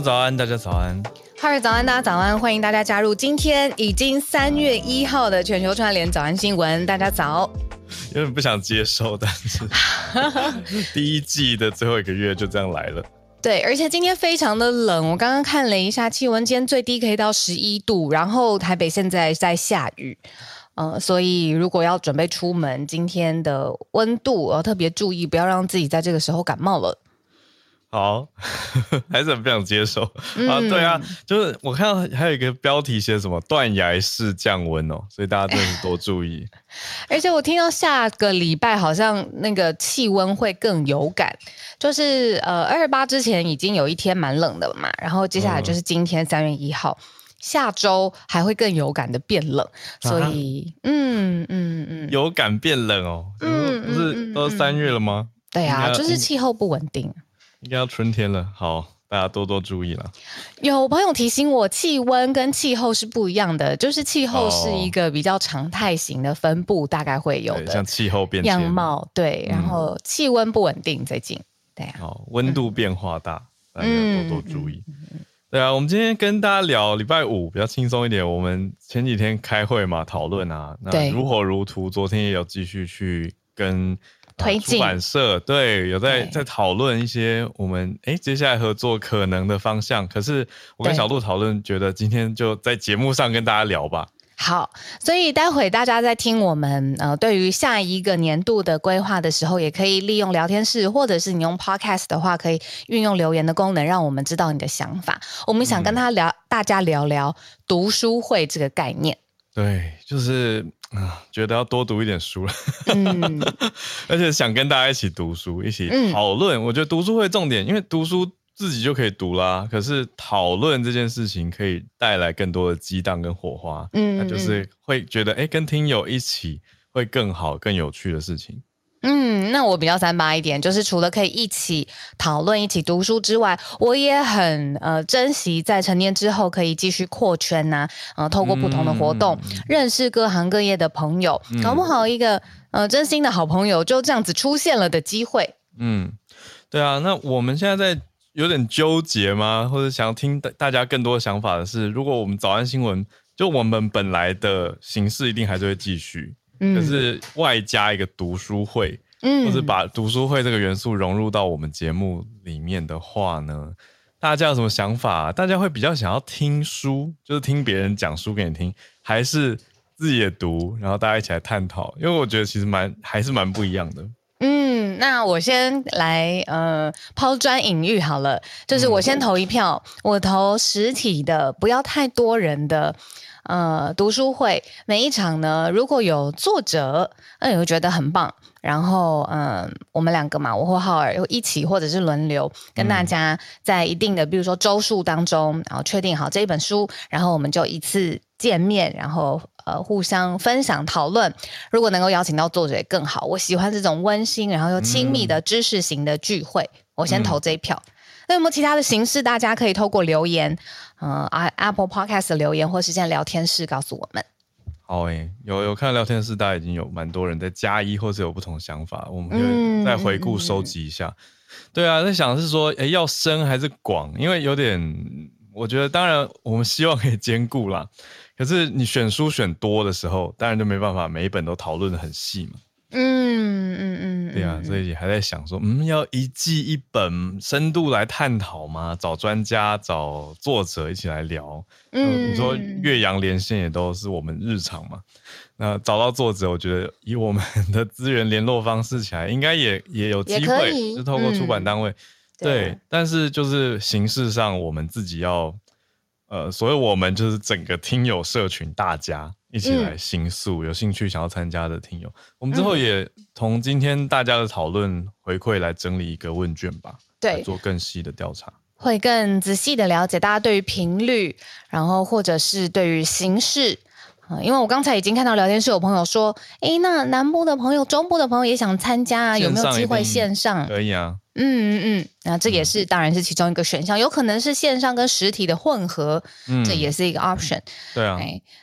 早安，大家早安。哈尔早安，大家早安，欢迎大家加入今天已经三月一号的全球串联早安新闻。大家早。有点不想接受，但是 第一季的最后一个月就这样来了。对，而且今天非常的冷，我刚刚看了一下气温，今天最低可以到十一度，然后台北现在在下雨。呃，所以如果要准备出门，今天的温度要特别注意，不要让自己在这个时候感冒了。好，还是很不想接受、嗯、啊。对啊，就是我看到还有一个标题写什么“断崖式降温”哦，所以大家真的是多注意。而且我听到下个礼拜好像那个气温会更有感，就是呃二十八之前已经有一天蛮冷的了嘛，然后接下来就是今天三月一号。嗯下周还会更有感的变冷，所以，啊、嗯嗯嗯，有感变冷哦，嗯，不是都三月了吗？对啊，就是气候不稳定，应该要春天了。好，大家多多注意了。有朋友提醒我，气温跟气候是不一样的，就是气候是一个比较常态型的分布，大概会有的，像气候变样貌，对，然后气温不稳定，最近，对啊，好，温度变化大，大家多多注意。对啊，我们今天跟大家聊礼拜五比较轻松一点。我们前几天开会嘛，讨论啊，那如火如荼。昨天也有继续去跟推进出版社，对，有在在讨论一些我们哎接下来合作可能的方向。可是我跟小鹿讨论，觉得今天就在节目上跟大家聊吧。好，所以待会大家在听我们呃，对于下一个年度的规划的时候，也可以利用聊天室，或者是你用 Podcast 的话，可以运用留言的功能，让我们知道你的想法。我们想跟他聊，嗯、大家聊聊读书会这个概念。对，就是啊、呃，觉得要多读一点书了，嗯，而且想跟大家一起读书，一起讨论。嗯、我觉得读书会重点，因为读书。自己就可以读啦，可是讨论这件事情可以带来更多的激荡跟火花，嗯，那就是会觉得哎、欸，跟听友一起会更好、更有趣的事情。嗯，那我比较三八一点，就是除了可以一起讨论、一起读书之外，我也很呃珍惜在成年之后可以继续扩圈呐、啊，呃，透过不同的活动、嗯、认识各行各业的朋友，嗯、搞不好一个呃真心的好朋友就这样子出现了的机会。嗯，对啊，那我们现在在。有点纠结吗？或者想要听大家更多的想法的是，如果我们早安新闻，就我们本来的形式一定还是会继续，嗯，可是外加一个读书会，嗯，或是把读书会这个元素融入到我们节目里面的话呢，大家有什么想法？大家会比较想要听书，就是听别人讲书给你听，还是自己也读，然后大家一起来探讨？因为我觉得其实蛮还是蛮不一样的。嗯，那我先来呃抛砖引玉好了，就是我先投一票，嗯、我投实体的，不要太多人的呃读书会，每一场呢，如果有作者，那你会觉得很棒，然后嗯、呃，我们两个嘛，我和浩尔又一起或者是轮流跟大家在一定的，比如说周数当中，然后确定好这一本书，然后我们就一次见面，然后。呃，互相分享讨论，如果能够邀请到作者也更好。我喜欢这种温馨，然后又亲密的知识型的聚会。嗯、我先投这一票。那、嗯、有没有其他的形式？大家可以透过留言，呃，Apple Podcast 的留言，或是现在聊天室告诉我们。好诶、欸，有有看聊天室，大家已经有蛮多人在加一，或是有不同想法，我们可以再回顾收集一下。嗯、对啊，在想是说，诶，要深还是广？因为有点，我觉得当然我们希望可以兼顾啦。可是你选书选多的时候，当然就没办法每一本都讨论的很细嘛。嗯嗯嗯，对啊，所以还在想说，嗯，要一季一本深度来探讨吗？找专家、找作者一起来聊。嗯，你说岳阳连线也都是我们日常嘛。那找到作者，我觉得以我们的资源联络方式起来，应该也也有机会，是透过出版单位。嗯、对，对，但是就是形式上，我们自己要。呃，所以我们就是整个听友社群，大家一起来倾诉，嗯、有兴趣想要参加的听友，我们之后也从今天大家的讨论回馈来整理一个问卷吧，对，做更细的调查，会更仔细的了解大家对于频率，然后或者是对于形式。因为我刚才已经看到聊天室有朋友说，诶，那南部的朋友、中部的朋友也想参加啊，有没有机会线上？可以啊，嗯嗯嗯，那这也是当然是其中一个选项，有可能是线上跟实体的混合，嗯、这也是一个 option。对啊，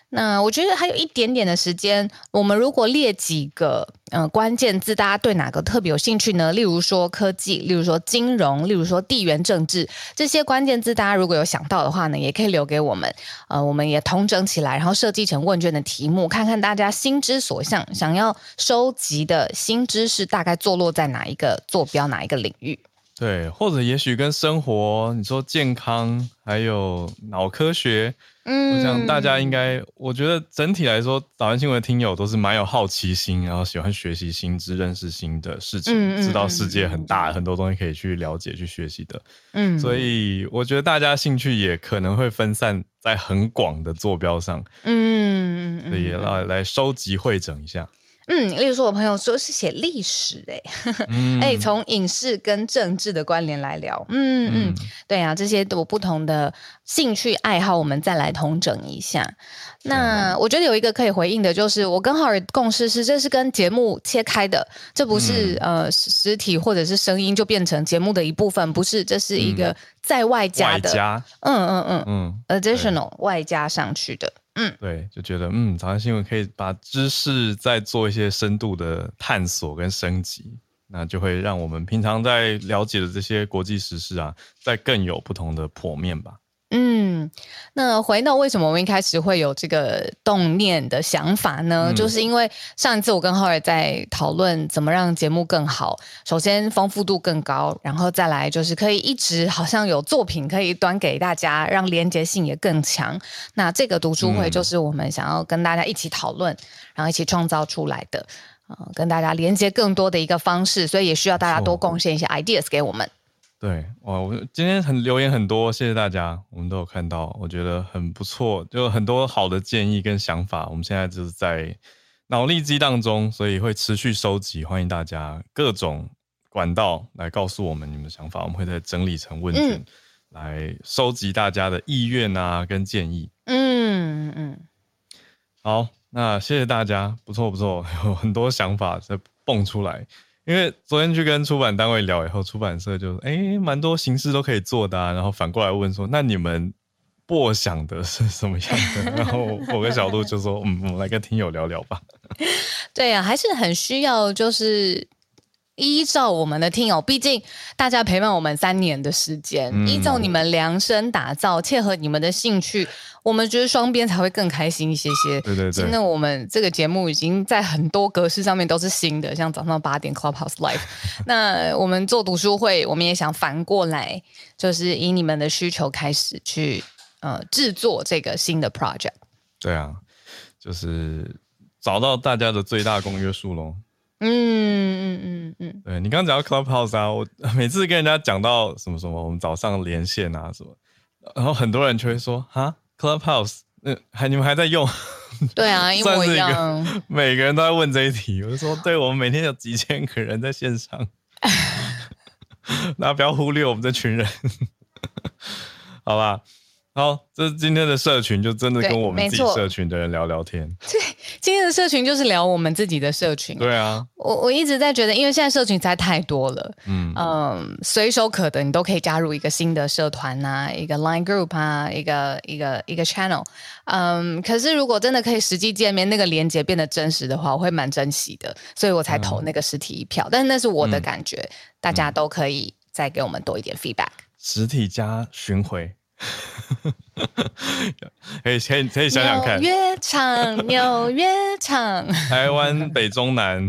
那我觉得还有一点点的时间，我们如果列几个呃关键字，大家对哪个特别有兴趣呢？例如说科技，例如说金融，例如说地缘政治这些关键字，大家如果有想到的话呢，也可以留给我们。呃，我们也统整起来，然后设计成问卷的题目，看看大家心之所向，想要收集的新知识大概坐落在哪一个坐标，哪一个领域。对，或者也许跟生活，你说健康，还有脑科学。嗯，我想大家应该，我觉得整体来说，早安新闻的听友都是蛮有好奇心，然后喜欢学习新知、认识新的事情，嗯、知道世界很大，嗯、很多东西可以去了解、去学习的。嗯，所以我觉得大家兴趣也可能会分散在很广的坐标上。嗯，所以来来收集汇整一下。嗯，例如说，我朋友说是写历史，哎，哎，从影视跟政治的关联来聊，嗯嗯，嗯，对啊，这些都不同的兴趣爱好，我们再来统整一下。那我觉得有一个可以回应的，就是我跟浩尔共识是，这是跟节目切开的，这不是、嗯、呃实体或者是声音就变成节目的一部分，不是，这是一个在外加的，加。嗯嗯嗯嗯，additional 外加上去的。嗯，对，就觉得嗯，早上新闻可以把知识再做一些深度的探索跟升级，那就会让我们平常在了解的这些国际时事啊，再更有不同的破面吧。嗯，那回到为什么我们一开始会有这个动念的想法呢？嗯、就是因为上一次我跟浩尔在讨论怎么让节目更好，首先丰富度更高，然后再来就是可以一直好像有作品可以端给大家，让连结性也更强。那这个读书会就是我们想要跟大家一起讨论，嗯、然后一起创造出来的，呃，跟大家连接更多的一个方式，所以也需要大家多贡献一些 ideas 给我们。对，哇，我今天很留言很多，谢谢大家，我们都有看到，我觉得很不错，就很多好的建议跟想法，我们现在就是在脑力激荡中，所以会持续收集，欢迎大家各种管道来告诉我们你们的想法，我们会再整理成问卷，嗯、来收集大家的意愿啊跟建议。嗯嗯，好，那谢谢大家，不错不错，有很多想法在蹦出来。因为昨天去跟出版单位聊以后，出版社就：“哎，蛮多形式都可以做的啊。”然后反过来问说：“那你们播想的是什么样的？”然后我跟小鹿就说：“嗯，我们来跟听友聊聊吧。”对呀、啊，还是很需要，就是依照我们的听友，毕竟大家陪伴我们三年的时间，嗯、依照你们量身打造，切合你们的兴趣。我们觉得双边才会更开心一些些。对对对。现在我们这个节目已经在很多格式上面都是新的，像早上八点 Clubhouse Live。那我们做读书会，我们也想反过来，就是以你们的需求开始去呃制作这个新的 project。对啊，就是找到大家的最大公约数喽。嗯嗯嗯嗯。对，你刚刚讲到 Clubhouse 啊，我 每次跟人家讲到什么什么，我们早上连线啊什么，然后很多人就会说啊。Clubhouse，嗯，还你们还在用？对啊，因为我一样，每个人都在问这一题。我就说，对，我们每天有几千个人在线上，那不要忽略我们这群人，好吧？好，这是今天的社群，就真的跟我们自己社群的人聊聊天。对，今天的社群就是聊我们自己的社群。对啊，我我一直在觉得，因为现在社群实在太多了，嗯嗯，随手可得，你都可以加入一个新的社团啊，一个 Line Group 啊，一个一个一个 Channel。嗯，可是如果真的可以实际见面，那个连接变得真实的话，我会蛮珍惜的，所以我才投那个实体一票。嗯、但是那是我的感觉，嗯、大家都可以再给我们多一点 feedback。实体加巡回。可以可以可以想想看，纽约场，纽约场，台湾北中南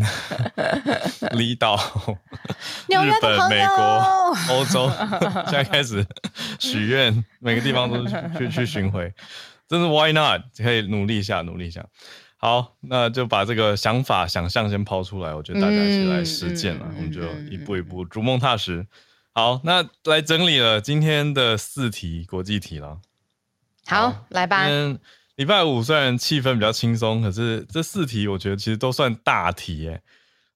离岛，日本、美国、欧洲，现在开始许愿，每个地方都去去巡回，真是 Why not？可以努力一下，努力一下。好，那就把这个想法、想象先抛出来，我觉得大家一起来实践了，嗯、我们就一步一步逐梦踏实。好，那来整理了今天的四题国际题了。好，好来吧。礼拜五虽然气氛比较轻松，可是这四题我觉得其实都算大题耶。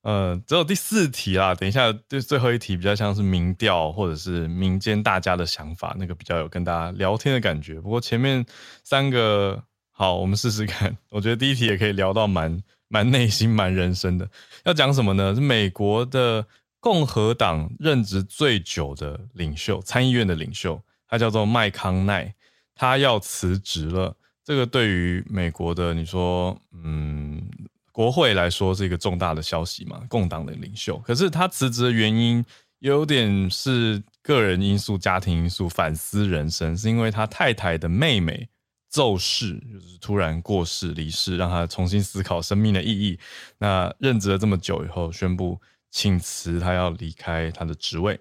呃，只有第四题啦，等一下就最后一题比较像是民调或者是民间大家的想法，那个比较有跟大家聊天的感觉。不过前面三个，好，我们试试看。我觉得第一题也可以聊到蛮蛮内心、蛮人生的。要讲什么呢？是美国的。共和党任职最久的领袖，参议院的领袖，他叫做麦康奈，他要辞职了。这个对于美国的你说，嗯，国会来说是一个重大的消息嘛，共党的领袖。可是他辞职的原因有点是个人因素、家庭因素，反思人生，是因为他太太的妹妹骤逝，就是突然过世离世，让他重新思考生命的意义。那任职了这么久以后，宣布请辞，他要离开他的职位。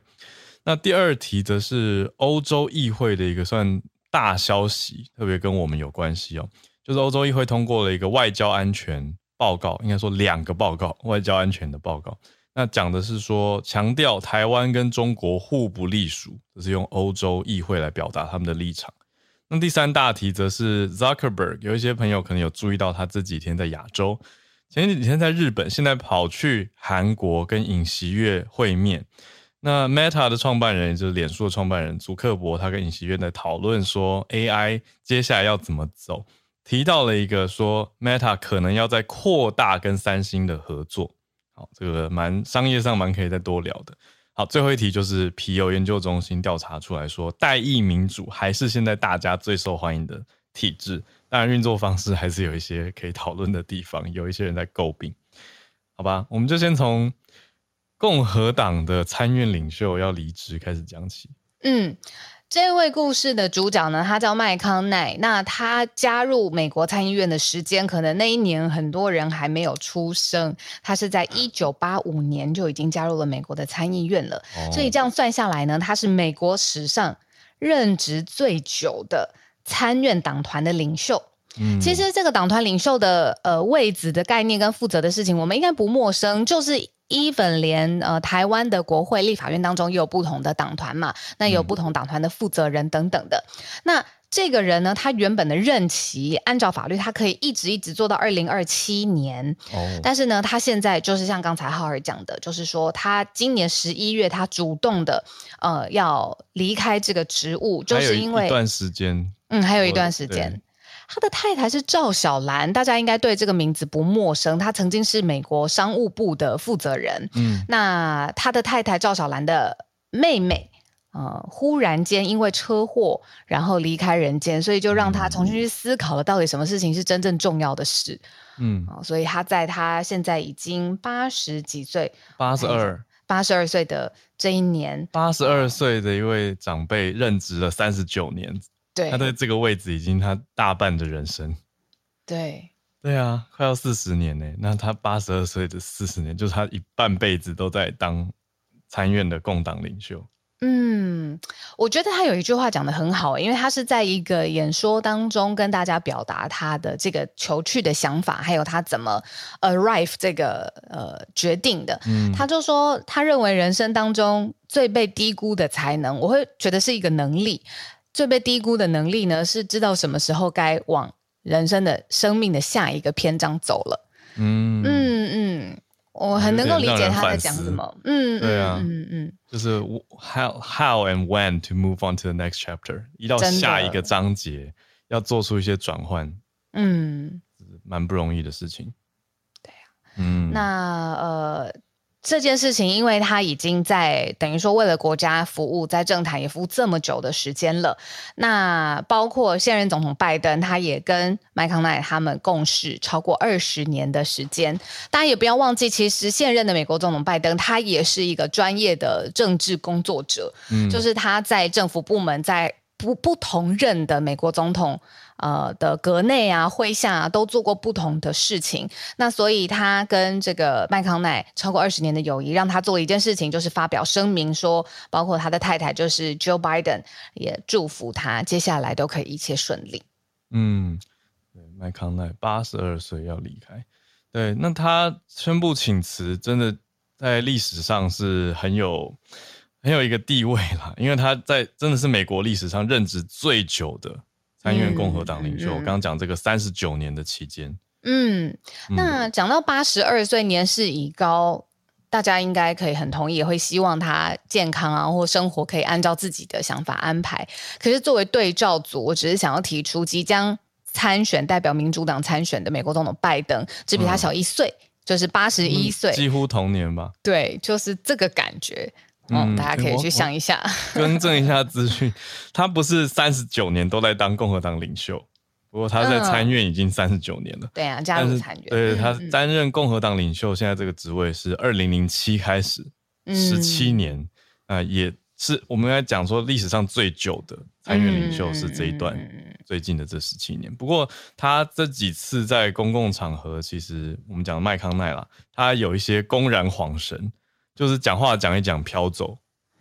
那第二题则是欧洲议会的一个算大消息，特别跟我们有关系哦，就是欧洲议会通过了一个外交安全报告，应该说两个报告，外交安全的报告。那讲的是说，强调台湾跟中国互不隶属，这是用欧洲议会来表达他们的立场。那第三大题则是 Zuckerberg，有一些朋友可能有注意到他这几天在亚洲，前几天在日本，现在跑去韩国跟尹锡悦会面。那 Meta 的创办人，也就是脸书的创办人祖克伯，他跟尹锡悦在讨论说 AI 接下来要怎么走，提到了一个说 Meta 可能要在扩大跟三星的合作。好，这个蛮商业上蛮可以再多聊的。好，最后一题就是皮尤研究中心调查出来说，代议民主还是现在大家最受欢迎的体制，当然运作方式还是有一些可以讨论的地方，有一些人在诟病。好吧，我们就先从。共和党的参院领袖要离职，开始讲起。嗯，这位故事的主角呢，他叫麦康奈。那他加入美国参议院的时间，可能那一年很多人还没有出生。他是在一九八五年就已经加入了美国的参议院了。哦，所以这样算下来呢，他是美国史上任职最久的参院党团的领袖。嗯，其实这个党团领袖的呃位置的概念跟负责的事情，我们应该不陌生，就是。even 连呃台湾的国会立法院当中也有不同的党团嘛，那有不同党团的负责人等等的。嗯、那这个人呢，他原本的任期按照法律，他可以一直一直做到二零二七年。哦。但是呢，他现在就是像刚才浩尔讲的，就是说他今年十一月他主动的呃要离开这个职务，就是因为一段时间。嗯，还有一段时间。他的太太是赵小兰，大家应该对这个名字不陌生。他曾经是美国商务部的负责人。嗯，那他的太太赵小兰的妹妹，呃，忽然间因为车祸，然后离开人间，所以就让他重新去思考了，到底什么事情是真正重要的事。嗯，所以他在他现在已经八十几岁，八十二，八十二岁的这一年，八十二岁的一位长辈任职了三十九年。对，他在这个位置已经他大半的人生，对，对啊，快要四十年呢。那他八十二岁的四十年，就是他一半辈子都在当参院的共党领袖。嗯，我觉得他有一句话讲得很好，因为他是在一个演说当中跟大家表达他的这个求去的想法，还有他怎么 arrive 这个呃决定的。嗯，他就说他认为人生当中最被低估的才能，我会觉得是一个能力。最被低估的能力呢，是知道什么时候该往人生的生命的下一个篇章走了。嗯嗯嗯，我很能够理解他在讲什么。嗯，对啊，嗯嗯，就是 how how and when to move on to the next chapter，一到下一个章节要做出一些转换，嗯，蛮不容易的事情。对啊，嗯，那呃。这件事情，因为他已经在等于说为了国家服务，在政坛也服务这么久的时间了。那包括现任总统拜登，他也跟麦康奈他们共事超过二十年的时间。大家也不要忘记，其实现任的美国总统拜登，他也是一个专业的政治工作者，嗯，就是他在政府部门，在不不同任的美国总统。呃的阁内啊，麾下啊，都做过不同的事情。那所以他跟这个麦康奈超过二十年的友谊，让他做一件事情，就是发表声明说，包括他的太太就是 Joe Biden 也祝福他接下来都可以一切顺利。嗯，对，麦康奈八十二岁要离开，对，那他宣布请辞，真的在历史上是很有很有一个地位啦，因为他在真的是美国历史上任职最久的。参院共和党领袖，我刚刚讲这个三十九年的期间，嗯，那讲到八十二岁年事已高，大家应该可以很同意，也会希望他健康啊，或生活可以按照自己的想法安排。可是作为对照组，我只是想要提出，即将参选代表民主党参选的美国总统拜登，只比他小一岁，嗯、就是八十一岁，几乎同年吧？对，就是这个感觉。嗯，大家可以去想一下，更正一下资讯，他不是三十九年都在当共和党领袖，不过他在参院已经三十九年了。对啊，加入参院。对，他担任共和党领袖，现在这个职位是二零零七开始，十七年啊、呃，也是我们来讲说历史上最久的参院领袖是这一段最近的这十七年。不过他这几次在公共场合，其实我们讲麦康奈啦，他有一些公然晃神，就是讲话讲一讲飘走。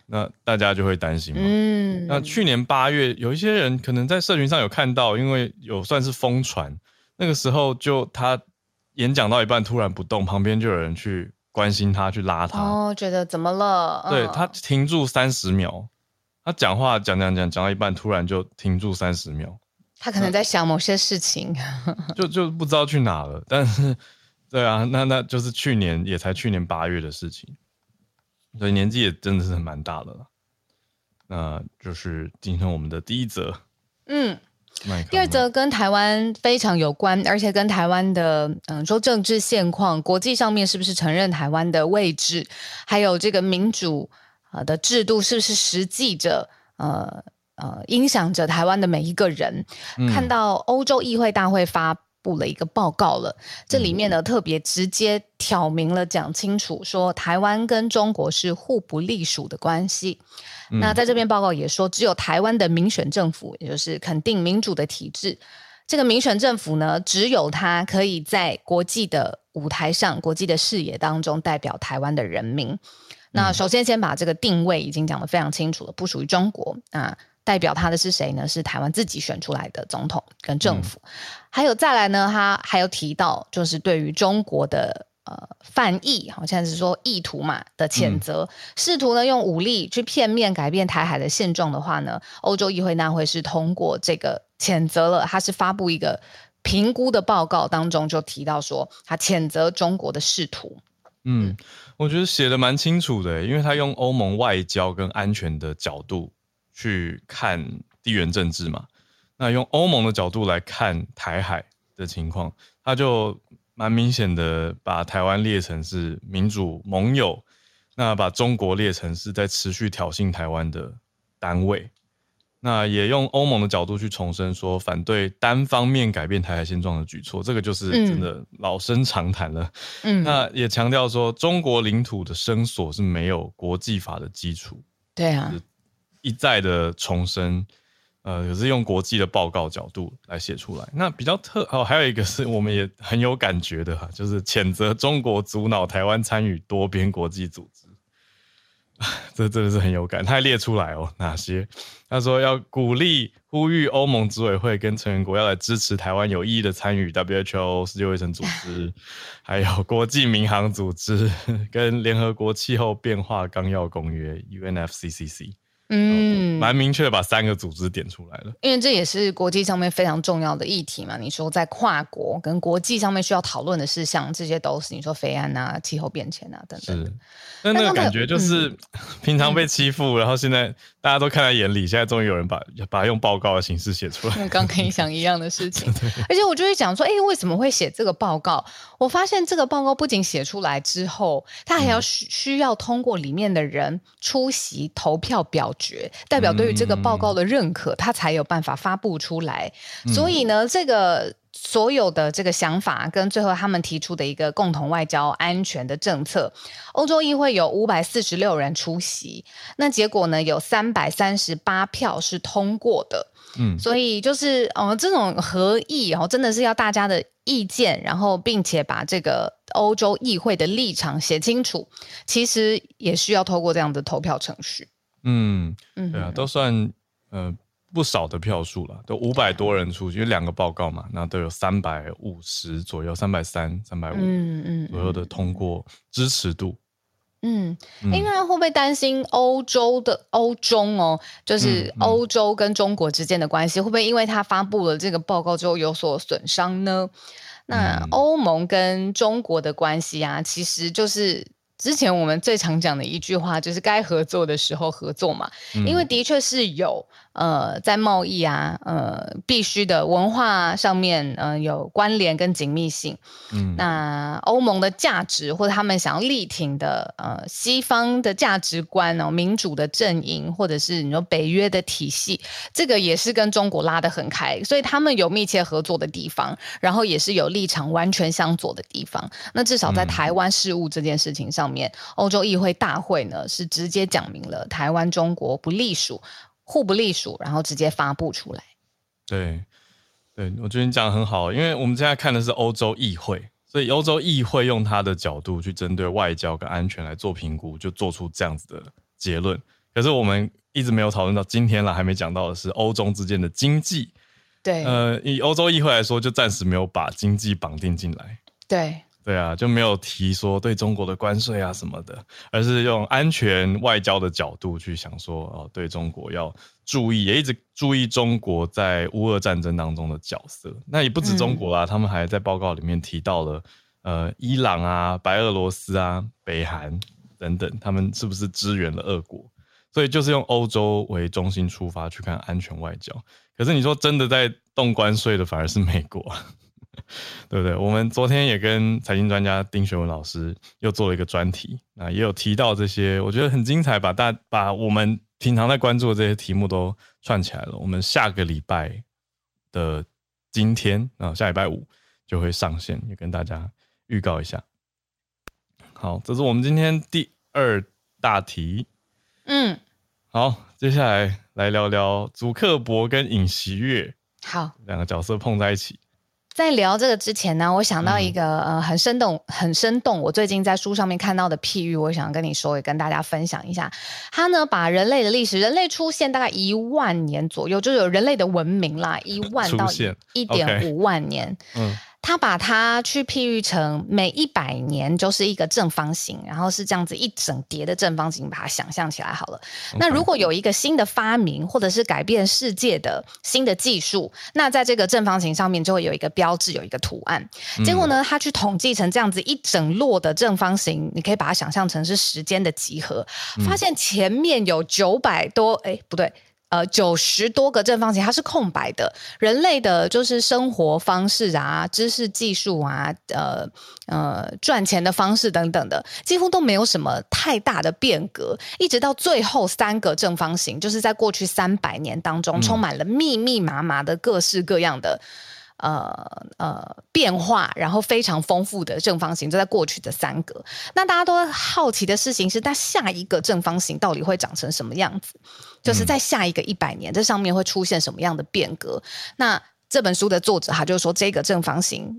那大家就会担心嘛。嗯，那去年八月，有一些人可能在社群上有看到，因为有算是疯传，那个时候就他演讲到一半突然不动，旁边就有人去关心他，去拉他。哦，觉得怎么了？对，他停住三十秒，他讲话讲讲讲讲到一半，突然就停住三十秒。他可能在想某些事情，就就不知道去哪了。但是，对啊，那那就是去年也才去年八月的事情。所以年纪也真的是蛮大的了，那就是今天我们的第一则，嗯，第二则跟台湾非常有关，而且跟台湾的嗯说政治现况、国际上面是不是承认台湾的位置，还有这个民主啊的制度是不是实际着呃呃影响着台湾的每一个人，嗯、看到欧洲议会大会发。布了一个报告了，这里面呢特别直接挑明了讲清楚，说台湾跟中国是互不隶属的关系。嗯、那在这篇报告也说，只有台湾的民选政府，也就是肯定民主的体制，这个民选政府呢，只有它可以在国际的舞台上、国际的视野当中代表台湾的人民。嗯、那首先先把这个定位已经讲得非常清楚了，不属于中国啊。代表他的是谁呢？是台湾自己选出来的总统跟政府。嗯、还有再来呢，他还有提到，就是对于中国的呃犯意，好像是说意图嘛的谴责，嗯、试图呢用武力去片面改变台海的现状的话呢，欧洲议会大会是通过这个谴责了。他是发布一个评估的报告当中就提到说，他谴责中国的试图。嗯，我觉得写的蛮清楚的，因为他用欧盟外交跟安全的角度。去看地缘政治嘛，那用欧盟的角度来看台海的情况，他就蛮明显的把台湾列成是民主盟友，那把中国列成是在持续挑衅台湾的单位，那也用欧盟的角度去重申说反对单方面改变台海现状的举措，这个就是真的老生常谈了。嗯，那也强调说中国领土的声索是没有国际法的基础。对啊。一再的重申，呃，可是用国际的报告角度来写出来。那比较特哦，还有一个是我们也很有感觉的哈，就是谴责中国阻挠台湾参与多边国际组织，这真的是很有感。他还列出来哦，哪些？他说要鼓励、呼吁欧盟执委会跟成员国要来支持台湾有意义的参与 WHO 世界卫生组织，还有国际民航组织 跟联合国气候变化纲要公约 UNFCCC。嗯，蛮明确的把三个组织点出来了，因为这也是国际上面非常重要的议题嘛。你说在跨国跟国际上面需要讨论的事项，这些都是你说肥安啊、气候变迁啊等等。是，那那个感觉就是、嗯、平常被欺负，然后现在大家都看在眼里，现在终于有人把把它用报告的形式写出来。刚跟你讲一样的事情，而且我就会讲说，哎，为什么会写这个报告？我发现这个报告不仅写出来之后，他还要需需要通过里面的人出席投票表。决代表对于这个报告的认可，他才有办法发布出来。所以呢，这个所有的这个想法跟最后他们提出的一个共同外交安全的政策，欧洲议会有五百四十六人出席，那结果呢，有三百三十八票是通过的。嗯，所以就是呃，这种合议哦，真的是要大家的意见，然后并且把这个欧洲议会的立场写清楚，其实也需要透过这样的投票程序。嗯，对啊，都算呃不少的票数了，都五百多人出去，因为两个报告嘛，那都有三百五十左右，三百三、三百五左右的通过支持度。嗯，因为会不会担心欧洲的欧中哦，就是欧洲跟中国之间的关系，会不会因为他发布了这个报告之后有所损伤呢？那欧盟跟中国的关系啊，其实就是。之前我们最常讲的一句话就是该合作的时候合作嘛，嗯、因为的确是有呃在贸易啊呃必须的文化上面呃有关联跟紧密性。嗯，那欧盟的价值或者他们想要力挺的呃西方的价值观哦，民主的阵营或者是你说北约的体系，这个也是跟中国拉得很开，所以他们有密切合作的地方，然后也是有立场完全相左的地方。那至少在台湾事务这件事情上面，欧洲议会大会呢是直接讲明了台湾中国不隶属，互不隶属，然后直接发布出来。对，对，我觉得你讲得很好，因为我们现在看的是欧洲议会，所以欧洲议会用他的角度去针对外交跟安全来做评估，就做出这样子的结论。可是我们一直没有讨论到今天了，还没讲到的是欧中之间的经济。对，呃，以欧洲议会来说，就暂时没有把经济绑定进来。对。对啊，就没有提说对中国的关税啊什么的，而是用安全外交的角度去想说，哦，对中国要注意，也一直注意中国在乌俄战争当中的角色。那也不止中国啦，嗯、他们还在报告里面提到了，呃，伊朗啊、白俄罗斯啊、北韩等等，他们是不是支援了俄国？所以就是用欧洲为中心出发去看安全外交。可是你说真的在动关税的，反而是美国。对不对？我们昨天也跟财经专家丁学文老师又做了一个专题，啊，也有提到这些，我觉得很精彩，把大把我们平常在关注的这些题目都串起来了。我们下个礼拜的今天啊，下礼拜五就会上线，也跟大家预告一下。好，这是我们今天第二大题。嗯，好，接下来来聊聊祖克伯跟尹锡月，好，两个角色碰在一起。在聊这个之前呢，我想到一个、嗯、呃很生动、很生动，我最近在书上面看到的譬喻，我想跟你说，也跟大家分享一下。他呢，把人类的历史，人类出现大概一万年左右，就有人类的文明啦，一万到一点五万年。嗯。他把它去譬喻成每一百年就是一个正方形，然后是这样子一整叠的正方形，把它想象起来好了。那如果有一个新的发明，或者是改变世界的新的技术，那在这个正方形上面就会有一个标志，有一个图案。结果呢，他去统计成这样子一整摞的正方形，你可以把它想象成是时间的集合，发现前面有九百多，哎，不对。呃，九十多个正方形，它是空白的。人类的就是生活方式啊，知识技术啊，呃呃，赚钱的方式等等的，几乎都没有什么太大的变革。一直到最后三个正方形，就是在过去三百年当中，充满了密密麻麻的各式各样的。呃呃，变化，然后非常丰富的正方形，就在过去的三个。那大家都好奇的事情是，那下一个正方形到底会长成什么样子？就是在下一个一百年，这上面会出现什么样的变革？那这本书的作者他就说，这个正方形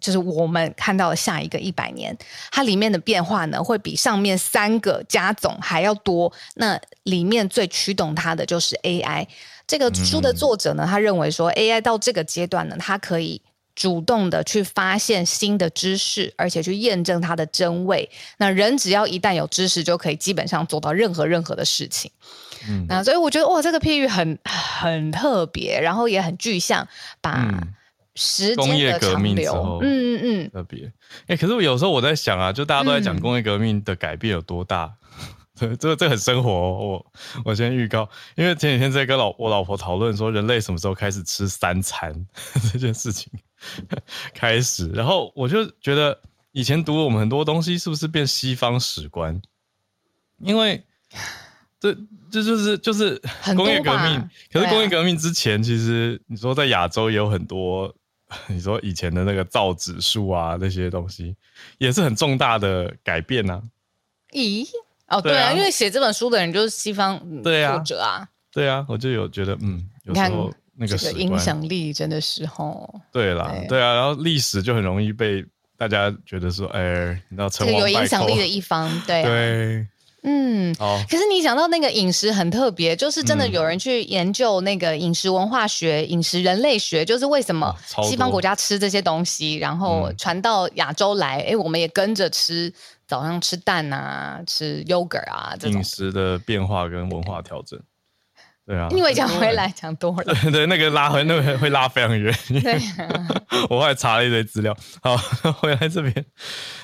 就是我们看到的下一个一百年，它里面的变化呢，会比上面三个加总还要多。那里面最驱动它的就是 AI。这个书的作者呢，他认为说，AI 到这个阶段呢，它可以主动的去发现新的知识，而且去验证它的真伪。那人只要一旦有知识，就可以基本上做到任何任何的事情。嗯，那所以我觉得哇，这个譬喻很很特别，然后也很具象，把时间的长流，嗯嗯嗯，特别。哎，可是我有时候我在想啊，就大家都在讲工业革命的改变有多大。嗯 这这这很生活哦，我我先预告，因为前几天在跟老我老婆讨论说，人类什么时候开始吃三餐 这件事情开始，然后我就觉得以前读我们很多东西是不是变西方史观？因为这这就是就是工业革命，可是工业革命之前，其实你说在亚洲也有很多，你说以前的那个造纸术啊那些东西，也是很重大的改变呐、啊。咦？哦，对啊，因为写这本书的人就是西方作者啊。对啊，我就有觉得，嗯，有时候那个影响力真的是吼。对啦，对。啊，然后历史就很容易被大家觉得说，哎，你知道，成王败寇，有影响力的 一方，对对，嗯，可是你讲到那个饮食很特别，就是真的有人去研究那个饮食文化学、饮食人类学，就是为什么西方国家吃这些东西，然后传到亚洲来，哎，我们也跟着吃。早上吃蛋啊，吃 yogurt 啊，这种饮食的变化跟文化调整，对啊，因为讲回来讲多了，对 对，那个拉回 那个会拉非常远。对、啊，我还查了一堆资料。好，回来这边，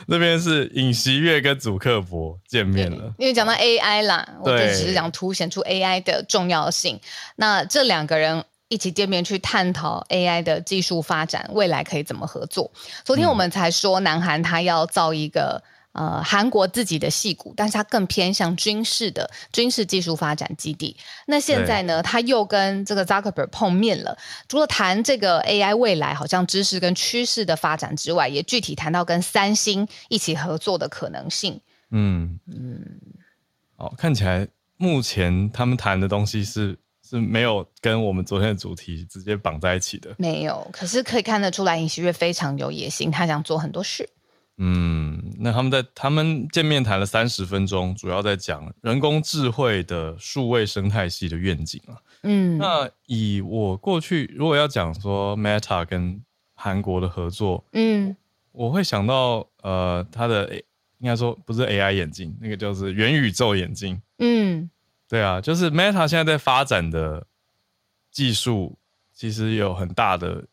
这边是尹锡月跟祖克伯见面了。因为讲到 AI 啦，我就只是想凸显出 AI 的重要性。那这两个人一起见面去探讨 AI 的技术发展，未来可以怎么合作？昨天我们才说，南韩他要造一个。呃，韩国自己的矽谷，但是它更偏向军事的军事技术发展基地。那现在呢，他又跟这个 Zuckerberg 碰面了，除了谈这个 AI 未来好像知识跟趋势的发展之外，也具体谈到跟三星一起合作的可能性。嗯嗯，好，看起来目前他们谈的东西是是没有跟我们昨天的主题直接绑在一起的，没有。可是可以看得出来，尹锡悦非常有野心，他想做很多事。嗯，那他们在他们见面谈了三十分钟，主要在讲人工智慧的数位生态系的愿景啊。嗯，那以我过去如果要讲说 Meta 跟韩国的合作，嗯，我会想到呃，他的应该说不是 AI 眼镜，那个就是元宇宙眼镜。嗯，对啊，就是 Meta 现在在发展的技术，其实有很大的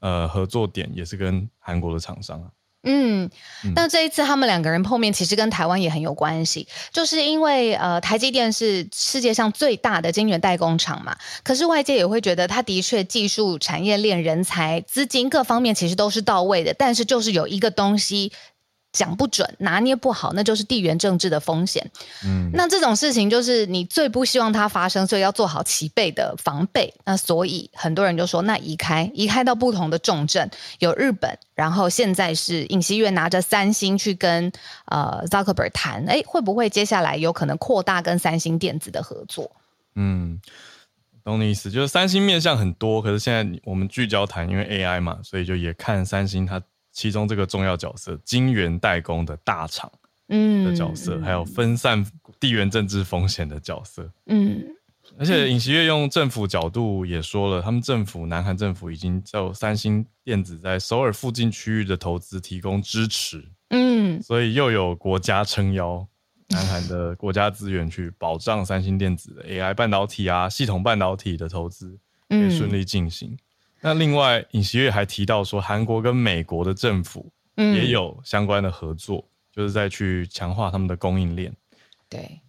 呃合作点，也是跟韩国的厂商啊。嗯，那这一次他们两个人碰面，其实跟台湾也很有关系，就是因为呃，台积电是世界上最大的晶圆代工厂嘛，可是外界也会觉得，它的确技术、产业链、人才、资金各方面其实都是到位的，但是就是有一个东西。讲不准，拿捏不好，那就是地缘政治的风险。嗯，那这种事情就是你最不希望它发生，所以要做好齐备的防备。那所以很多人就说，那移开，移开到不同的重镇，有日本，然后现在是尹锡悦拿着三星去跟呃 Zuckerberg 谈，哎，会不会接下来有可能扩大跟三星电子的合作？嗯，懂你意思，就是三星面向很多，可是现在我们聚焦谈，因为 AI 嘛，所以就也看三星它。其中这个重要角色，晶圆代工的大厂，嗯，的角色，嗯、还有分散地缘政治风险的角色，嗯，而且尹锡悦用政府角度也说了，他们政府，南韩政府已经就三星电子在首尔附近区域的投资提供支持，嗯，所以又有国家撑腰，南韩的国家资源去保障三星电子的 AI 半导体啊，系统半导体的投资可以顺利进行。嗯那另外，尹锡悦还提到说，韩国跟美国的政府也有相关的合作，嗯、就是在去强化他们的供应链。对。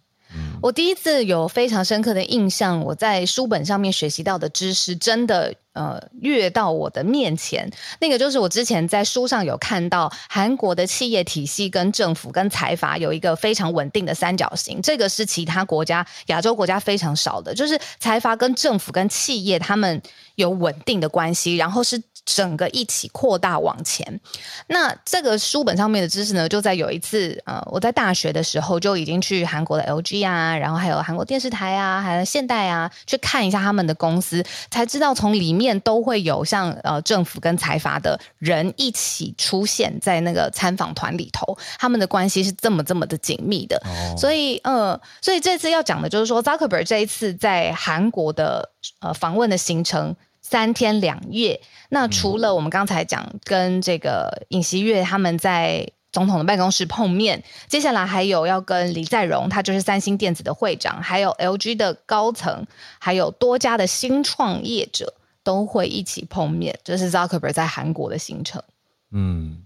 我第一次有非常深刻的印象，我在书本上面学习到的知识，真的呃跃到我的面前。那个就是我之前在书上有看到，韩国的企业体系跟政府跟财阀有一个非常稳定的三角形，这个是其他国家亚洲国家非常少的，就是财阀跟政府跟企业他们有稳定的关系，然后是。整个一起扩大往前，那这个书本上面的知识呢，就在有一次，呃，我在大学的时候就已经去韩国的 LG 啊，然后还有韩国电视台啊，还有现代啊，去看一下他们的公司，才知道从里面都会有像呃政府跟财阀的人一起出现在那个参访团里头，他们的关系是这么这么的紧密的，哦、所以呃，所以这次要讲的就是说，Zuckerberg 这一次在韩国的呃访问的行程。三天两夜，那除了我们刚才讲跟这个尹锡悦他们在总统的办公室碰面，接下来还有要跟李在镕，他就是三星电子的会长，还有 LG 的高层，还有多家的新创业者都会一起碰面，这是 Zuckerberg 在韩国的行程。嗯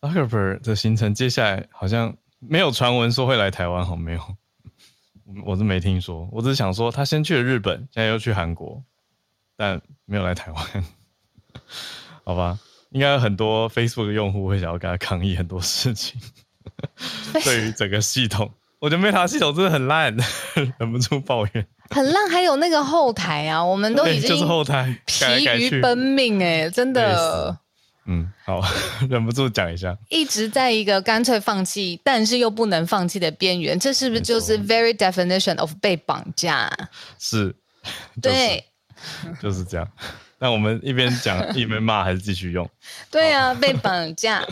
，Zuckerberg 的行程接下来好像没有传闻说会来台湾，好没有，我是没听说，我只是想说他先去了日本，现在又去韩国。但没有来台湾，好吧？应该有很多 Facebook 的用户会想要跟他抗议很多事情。对于整个系统，我觉得 Meta 系统真的很烂，忍不住抱怨。很烂，还有那个后台啊，我们都已经就是后台疲于奔命哎、欸，真的。嗯，好，忍不住讲一下，一直在一个干脆放弃，但是又不能放弃的边缘，这是不是就是 very definition of 被绑架？是，就是、对。就是这样，那我们一边讲一边骂，还是继续用？对啊，被绑架。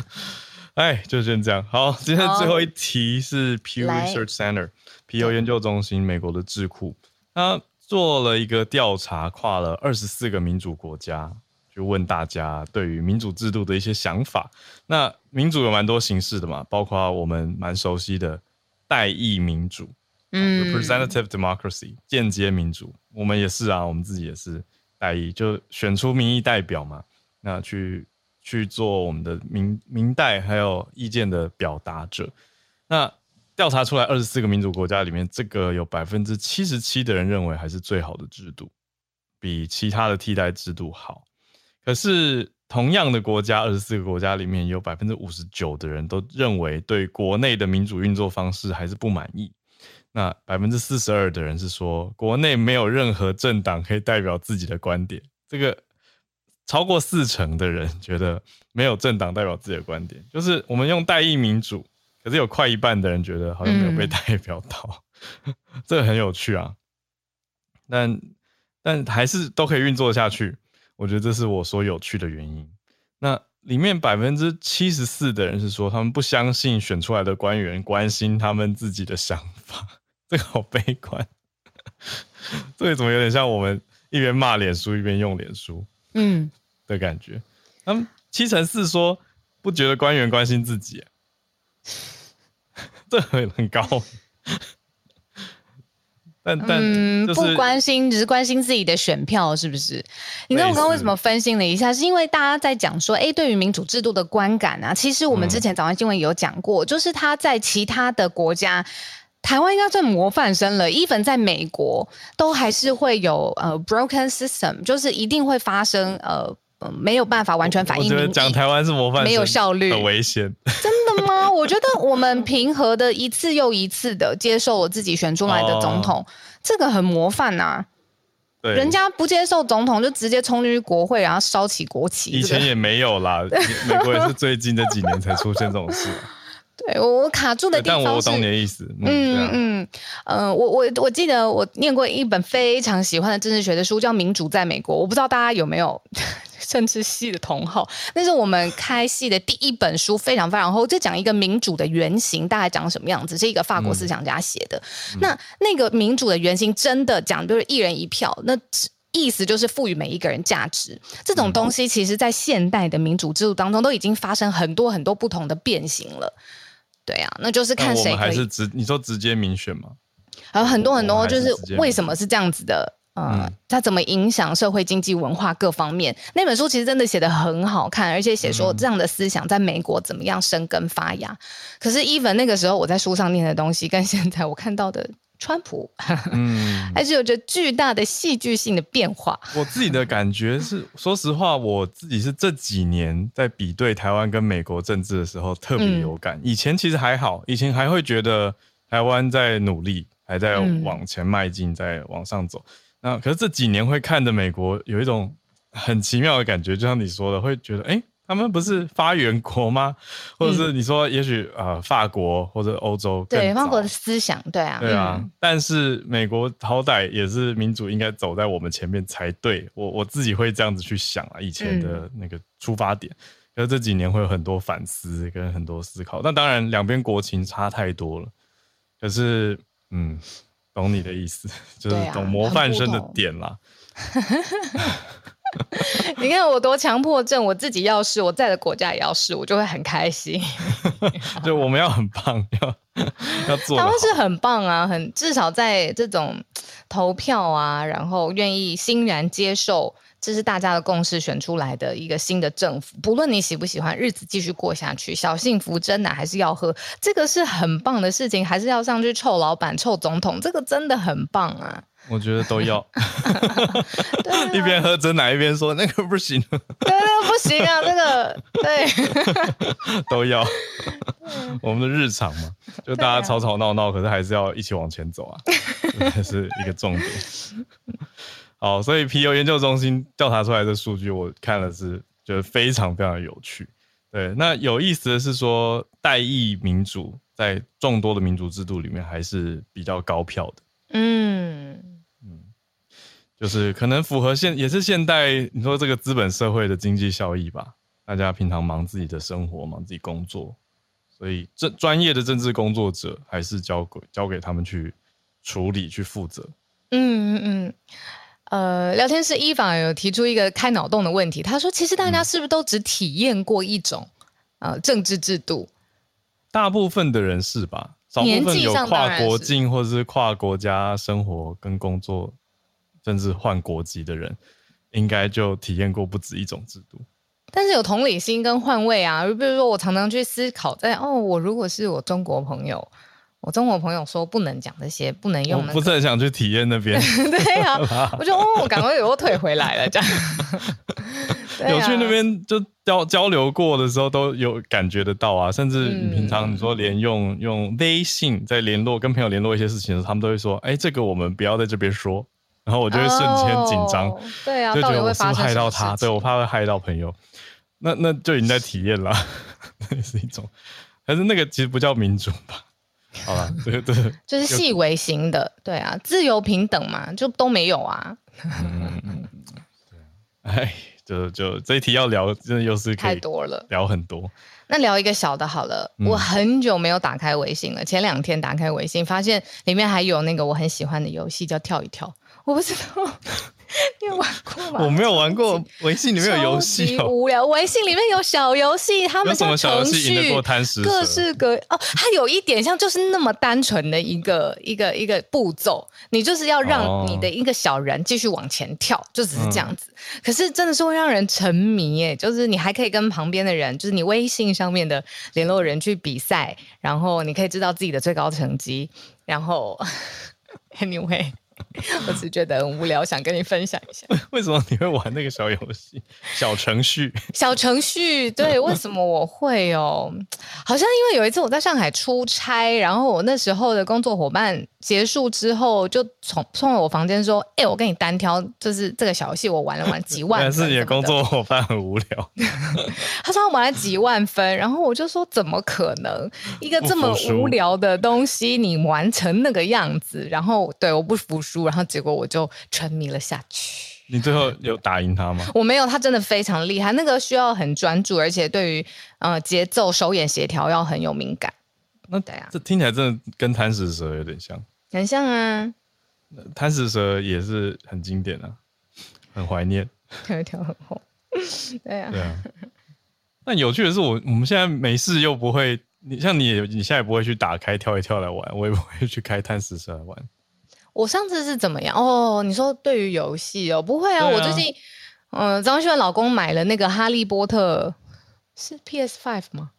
哎，就先这样。好，今天最后一题是 Pew Research Center 皮尤研究中心，美国的智库，它做了一个调查，跨了二十四个民主国家，就问大家对于民主制度的一些想法。那民主有蛮多形式的嘛，包括我们蛮熟悉的代议民主。嗯，representative democracy 间接民主，我们也是啊，我们自己也是代议，就选出民意代表嘛，那去去做我们的民民代还有意见的表达者。那调查出来二十四个民主国家里面，这个有百分之七十七的人认为还是最好的制度，比其他的替代制度好。可是同样的国家，二十四个国家里面有百分之五十九的人都认为对国内的民主运作方式还是不满意。那百分之四十二的人是说，国内没有任何政党可以代表自己的观点。这个超过四成的人觉得没有政党代表自己的观点，就是我们用代议民主，可是有快一半的人觉得好像没有被代表到，嗯、这个很有趣啊。但但还是都可以运作下去，我觉得这是我说有趣的原因。那里面百分之七十四的人是说，他们不相信选出来的官员关心他们自己的想法。这个好悲观，这个怎么有点像我们一边骂脸书一边用脸书，嗯的感觉。他们七成四说不觉得官员关心自己，这很很高。但但、就是、嗯，不关心，只是关心自己的选票，是不是？你知道我刚刚为什么分心了一下？是因为大家在讲说，哎，对于民主制度的观感啊，其实我们之前早上新闻有讲过，嗯、就是他在其他的国家。台湾应该算模范生了，even 在美国都还是会有呃 broken system，就是一定会发生呃没有办法完全反映。我觉得讲台湾是模范生，没有效率，很危险。真的吗？我觉得我们平和的一次又一次的接受我自己选出来的总统，哦、这个很模范呐、啊。对，人家不接受总统就直接冲进去国会，然后烧起国旗。以前也没有啦，美国也是 最近这几年才出现这种事。对，我卡住的地方是，但我懂你的意思。嗯嗯嗯，呃，我我我记得我念过一本非常喜欢的政治学的书，叫《民主在美国》。我不知道大家有没有 政治系的同好，那是我们开系的第一本书，非常非常厚，就讲一个民主的原型大概长什么样子，是一个法国思想家写的。嗯、那那个民主的原型真的讲就是一人一票，那意思就是赋予每一个人价值。这种东西其实在现代的民主制度当中都已经发生很多很多不同的变形了。对啊，那就是看谁还是直你说直接民选吗？还有很多很多，就是为什么是这样子的？呃、嗯，它怎么影响社会、经济、文化各方面？那本书其实真的写的很好看，而且写说这样的思想在美国怎么样生根发芽。嗯、可是，even 那个时候我在书上念的东西，跟现在我看到的。川普，嗯，还是有着巨大的戏剧性的变化。我自己的感觉是，说实话，我自己是这几年在比对台湾跟美国政治的时候特别有感。以前其实还好，以前还会觉得台湾在努力，还在往前迈进，在往上走。那可是这几年会看着美国，有一种很奇妙的感觉，就像你说的，会觉得，哎。他们不是发源国吗？或者是你说，也许呃、嗯，法国或者欧洲对法国的思想，对啊，对啊。嗯、但是美国好歹也是民主，应该走在我们前面才对。我我自己会这样子去想啊，以前的那个出发点。可是这几年会有很多反思跟很多思考。那当然，两边国情差太多了。可是，嗯，懂你的意思，就是懂模范生的点啦。你看我多强迫症，我自己要试，我在的国家也要试，我就会很开心。就我们要很棒，要要做。他们是很棒啊，很至少在这种投票啊，然后愿意欣然接受，这是大家的共识选出来的一个新的政府。不论你喜不喜欢，日子继续过下去，小幸福真奶还是要喝，这个是很棒的事情，还是要上去臭老板、臭总统，这个真的很棒啊。我觉得都要，一边喝真奶一边说那个不行，对，那个不行啊，那个对，都要，我们的日常嘛，就大家吵吵闹闹，可是还是要一起往前走啊，这是一个重点。好，所以皮尤研究中心调查出来的数据，我看了是觉得非常非常有趣。对，那有意思的是说，代议民主在众多的民主制度里面还是比较高票的。嗯。就是可能符合现也是现代你说这个资本社会的经济效益吧，大家平常忙自己的生活，忙自己工作，所以这专业的政治工作者还是交给交给他们去处理去负责。嗯嗯嗯，呃，聊天室伊凡有提出一个开脑洞的问题，他说：“其实大家是不是都只体验过一种、嗯、呃政治制度？”大部分的人是吧？少部分有跨国境或者是跨国家生活跟工作，甚至换国籍的人，应该就体验过不止一种制度。但是有同理心跟换位啊，比如说我常常去思考在，在哦，我如果是我中国朋友，我中国朋友说不能讲这些，不能用、那个，我不是很想去体验那边。对啊，我就哦，我赶快又退回来了，这样。有去那边就交交流过的时候，都有感觉得到啊。甚至平常你说连用、嗯、用微信在联络，跟朋友联络一些事情的时候，他们都会说：“哎，这个我们不要在这边说。”然后我就会瞬间紧张，哦、对啊，就觉得我是不是害到他？对，我怕会害到朋友。那那就已经在体验了，那是一种，但是那个其实不叫民主吧？好吧，对对，就是细微型的，对啊，自由平等嘛，就都没有啊。嗯嗯，对，哎，就就这一题要聊，真的又是太多了，聊很多。那聊一个小的好了，嗯、我很久没有打开微信了，前两天打开微信，发现里面还有那个我很喜欢的游戏，叫跳一跳。我不知道。你有玩过吗？我没有玩过，微信里面有游戏哦。无聊，微信里面有小游戏，他们什么小游戏赢得过贪食，各式各哦。它有一点像，就是那么单纯的一个一个一个步骤，你就是要让你的一个小人继续往前跳，哦、就只是这样子。嗯、可是真的是会让人沉迷耶，就是你还可以跟旁边的人，就是你微信上面的联络人去比赛，然后你可以知道自己的最高成绩，然后 anyway。我只觉得很无聊，想跟你分享一下。为什么你会玩那个小游戏、小程序？小程序，对，为什么我会哦？好像因为有一次我在上海出差，然后我那时候的工作伙伴结束之后，就从冲到我房间说：“哎、欸，我跟你单挑，就是这个小游戏，我玩了玩 几万。”但是你的工作伙伴很无聊。他说他玩了几万分，然后我就说：“怎么可能？一个这么无聊的东西，你玩成那个样子？”然后对，我不服输。然后结果我就沉迷了下去。你最后有打赢他吗？我没有，他真的非常厉害。那个需要很专注，而且对于呃节奏、手眼协调要很有敏感。那对啊，这听起来真的跟贪食蛇有点像，很像啊。贪食蛇也是很经典啊，很怀念。跳一跳很红，对啊。对啊。但有趣的是我，我我们现在没事又不会，你像你，你现在不会去打开跳一跳来玩，我也不会去开贪食蛇来玩。我上次是怎么样？哦，你说对于游戏哦，不会啊。啊我最近，嗯、呃，张轩老公买了那个《哈利波特》，是 PS Five 吗？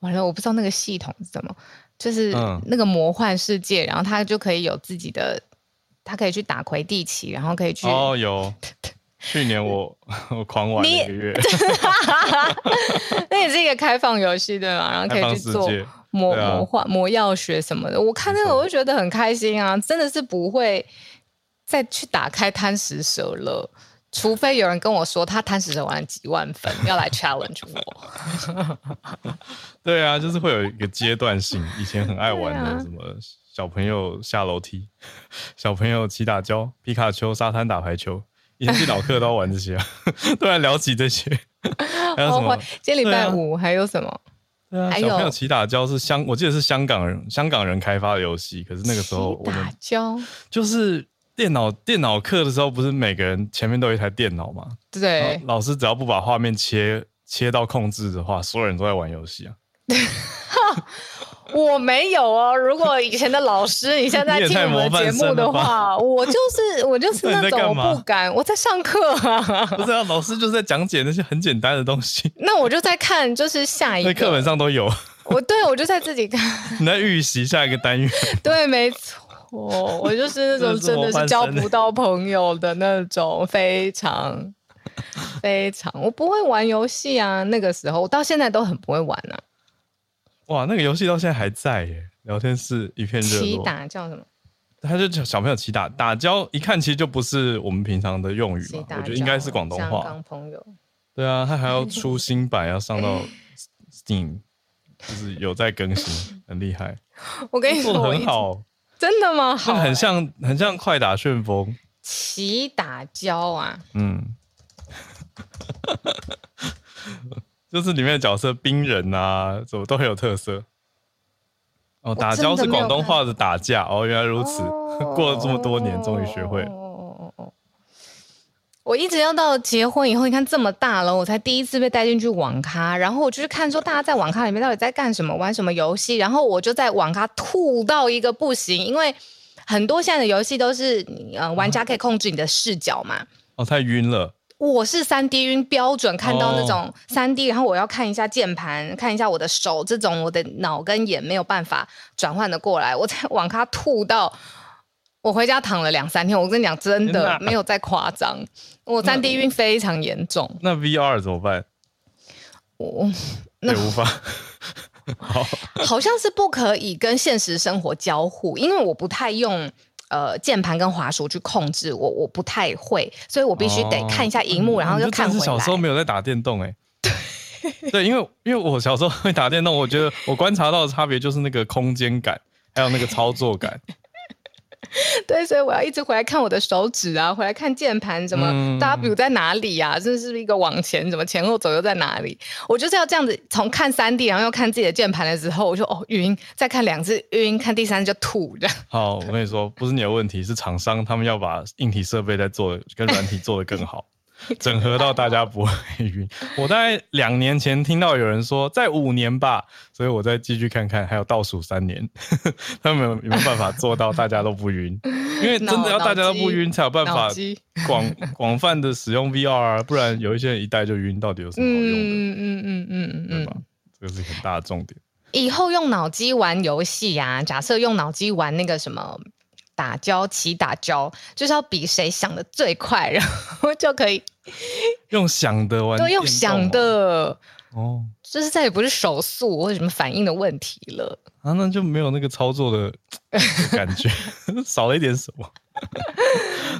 完了，我不知道那个系统是什么，就是那个魔幻世界，嗯、然后他就可以有自己的，他可以去打魁地奇，然后可以去哦，有。去年我 我狂玩一个月，那也是一个开放游戏对吗？然后可以去做。魔魔幻魔药学什么的，我看那个我就觉得很开心啊！真的是不会再去打开贪食蛇了，除非有人跟我说他贪食蛇玩了几万分，要来 challenge 我。对啊，就是会有一个阶段性。以前很爱玩的什么小朋友下楼梯、小朋友骑打胶、皮卡丘沙滩打排球，以前去老课都要玩这些啊。突然聊起这些，还有什么？今天礼拜五还有什么？对啊，小朋友骑打交是香，我记得是香港人香港人开发的游戏。可是那个时候我们打交就是电脑电脑课的时候，不是每个人前面都有一台电脑吗？对，老师只要不把画面切切到控制的话，所有人都在玩游戏啊。我没有哦。如果以前的老师，你现在 在听我们节目的话，我就是 我就是那种我不敢，我在上课啊。不是啊，老师就是在讲解那些很简单的东西。那我就在看，就是下一个。课本上都有。我对我就在自己看。你在预习下一个单元。对，没错，我就是那种 真的是交不到朋友的那种，非常非常。我不会玩游戏啊，那个时候我到现在都很不会玩啊。哇，那个游戏到现在还在耶！聊天室一片热络。起打叫什么？他就叫小朋友起打打交，一看其实就不是我们平常的用语嘛。我觉得应该是广东话。香港朋友。对啊，他还要出新版，要上到 Steam，就是有在更新，很厉害。我跟你说，很好。真的吗？好，很像很像快打旋风。起打胶啊！嗯。就是里面的角色冰人啊，什么都很有特色。哦，打交是广东话的打架。哦，原来如此。哦、过了这么多年，终于学会了。我一直要到结婚以后，你看这么大了，我才第一次被带进去网咖，然后我就去看说大家在网咖里面到底在干什么，玩什么游戏，然后我就在网咖吐到一个不行，因为很多现在的游戏都是呃玩家可以控制你的视角嘛。哦，太晕了。我是三 D 晕标准，看到那种三 D，、哦、然后我要看一下键盘，看一下我的手，这种我的脑跟眼没有办法转换的过来，我在网咖吐到。我回家躺了两三天，我跟你讲，真的没有再夸张。我三 D 晕非常严重。那 VR 怎么办？我那也无法。好，好像是不可以跟现实生活交互，因为我不太用呃键盘跟滑鼠去控制我，我不太会，所以我必须得看一下荧幕，哦、然后就看回来。小时候没有在打电动哎、欸。对，因为因为我小时候会打电动，我觉得我观察到的差别就是那个空间感，还有那个操作感。对，所以我要一直回来看我的手指啊，回来看键盘怎么 W 在哪里啊？这是不是一个往前，怎么前后左右在哪里？我就是要这样子，从看三 D，然后又看自己的键盘的时候，我就哦晕，再看两次晕，看第三次就吐这样。好，我跟你说，不是你的问题，是厂商他们要把硬体设备再做跟软体做得更好。整合到大家不会晕。我大概两年前听到有人说在五年吧，所以我再继续看看，还有倒数三年，他们有没有办法做到大家都不晕？因为真的要大家都不晕才有办法广广泛的使用 VR 啊，不然有一些人一戴就晕，到底有什么好用的？嗯嗯嗯嗯嗯，对吧？这个是很大的重点。以后用脑机玩游戏啊，假设用脑机玩那个什么。打胶、起打胶，就是要比谁想的最快，然后就可以 用想的玩，都用想的。哦，就是再也不是手速或者什么反应的问题了。啊，那就没有那个操作的感觉，少了一点什么，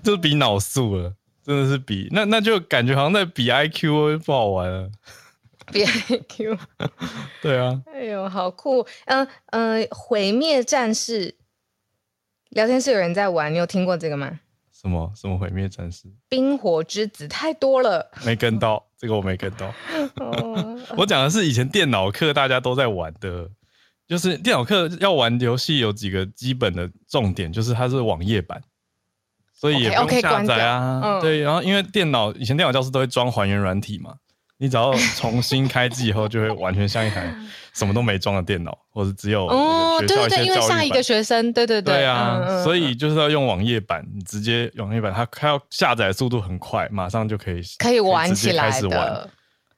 就是比脑速了，真的是比那那就感觉好像在比 IQ 不好玩了，比 IQ，对啊，哎呦，好酷，嗯、呃、嗯，毁灭战士。聊天室有人在玩，你有听过这个吗？什么什么毁灭战士？冰火之子太多了，没跟到这个我没跟到。我讲的是以前电脑课大家都在玩的，就是电脑课要玩游戏有几个基本的重点，就是它是网页版，所以也不用下载啊。Okay, okay, 对，然后因为电脑以前电脑教室都会装还原软体嘛。你只要重新开机以后，就会完全像一台什么都没装的电脑，或者只有哦，对对对，因为下一个学生，对对对，对啊，嗯、所以就是要用网页版，你直接网页版，它它要下载速度很快，马上就可以可以玩起来的，开始玩。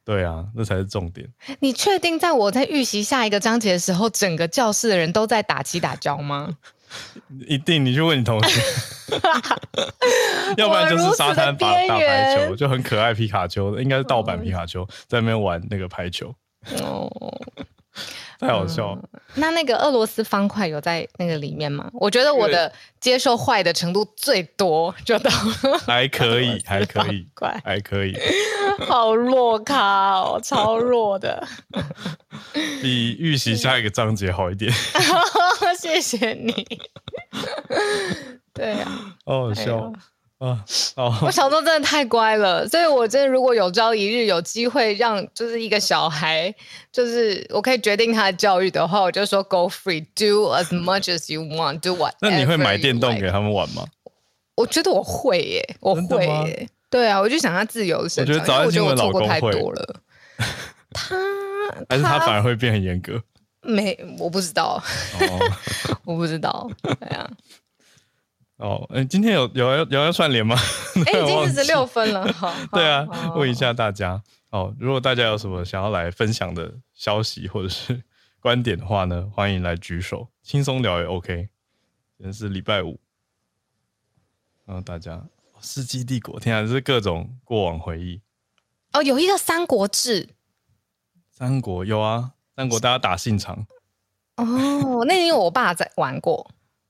对啊，这才是重点。你确定在我在预习下一个章节的时候，整个教室的人都在打起打交吗？一定，你去问你同学，要不然就是沙滩打打排球，就很可爱皮卡丘的，应该是盗版皮卡丘在那边玩那个排球。哦，太好笑了。嗯，那那个俄罗斯方块有在那个里面吗？我觉得我的接受坏的程度最多，就到还可以，还可以，还可以。好弱咖哦，超弱的，比预习下一个章节好一点。谢谢你。对呀、啊，好好笑啊！哦，我小时候真的太乖了，所以我真的如果有朝一日有机会让就是一个小孩，就是我可以决定他的教育的话，我就说 Go free, do as much as you want, do what。那你会买电动给他们玩吗？我觉得我会耶，我会耶。对啊，我就想他自由的生长，我觉得早安新闻老公太多了。他 还是他反而会变很严格？没，我不知道，哦、我不知道。对啊。哦，哎，今天有有要有要串联吗？哎，已经四十六分了，好。对啊，问一下大家哦，如果大家有什么想要来分享的消息或者是观点的话呢，欢迎来举手，轻松聊也 OK。今天是礼拜五，然后大家。世纪帝国，天啊，这是各种过往回忆。哦，有一个《三国志》。三国有啊，三国大家打信长。哦，那因为我爸在玩过。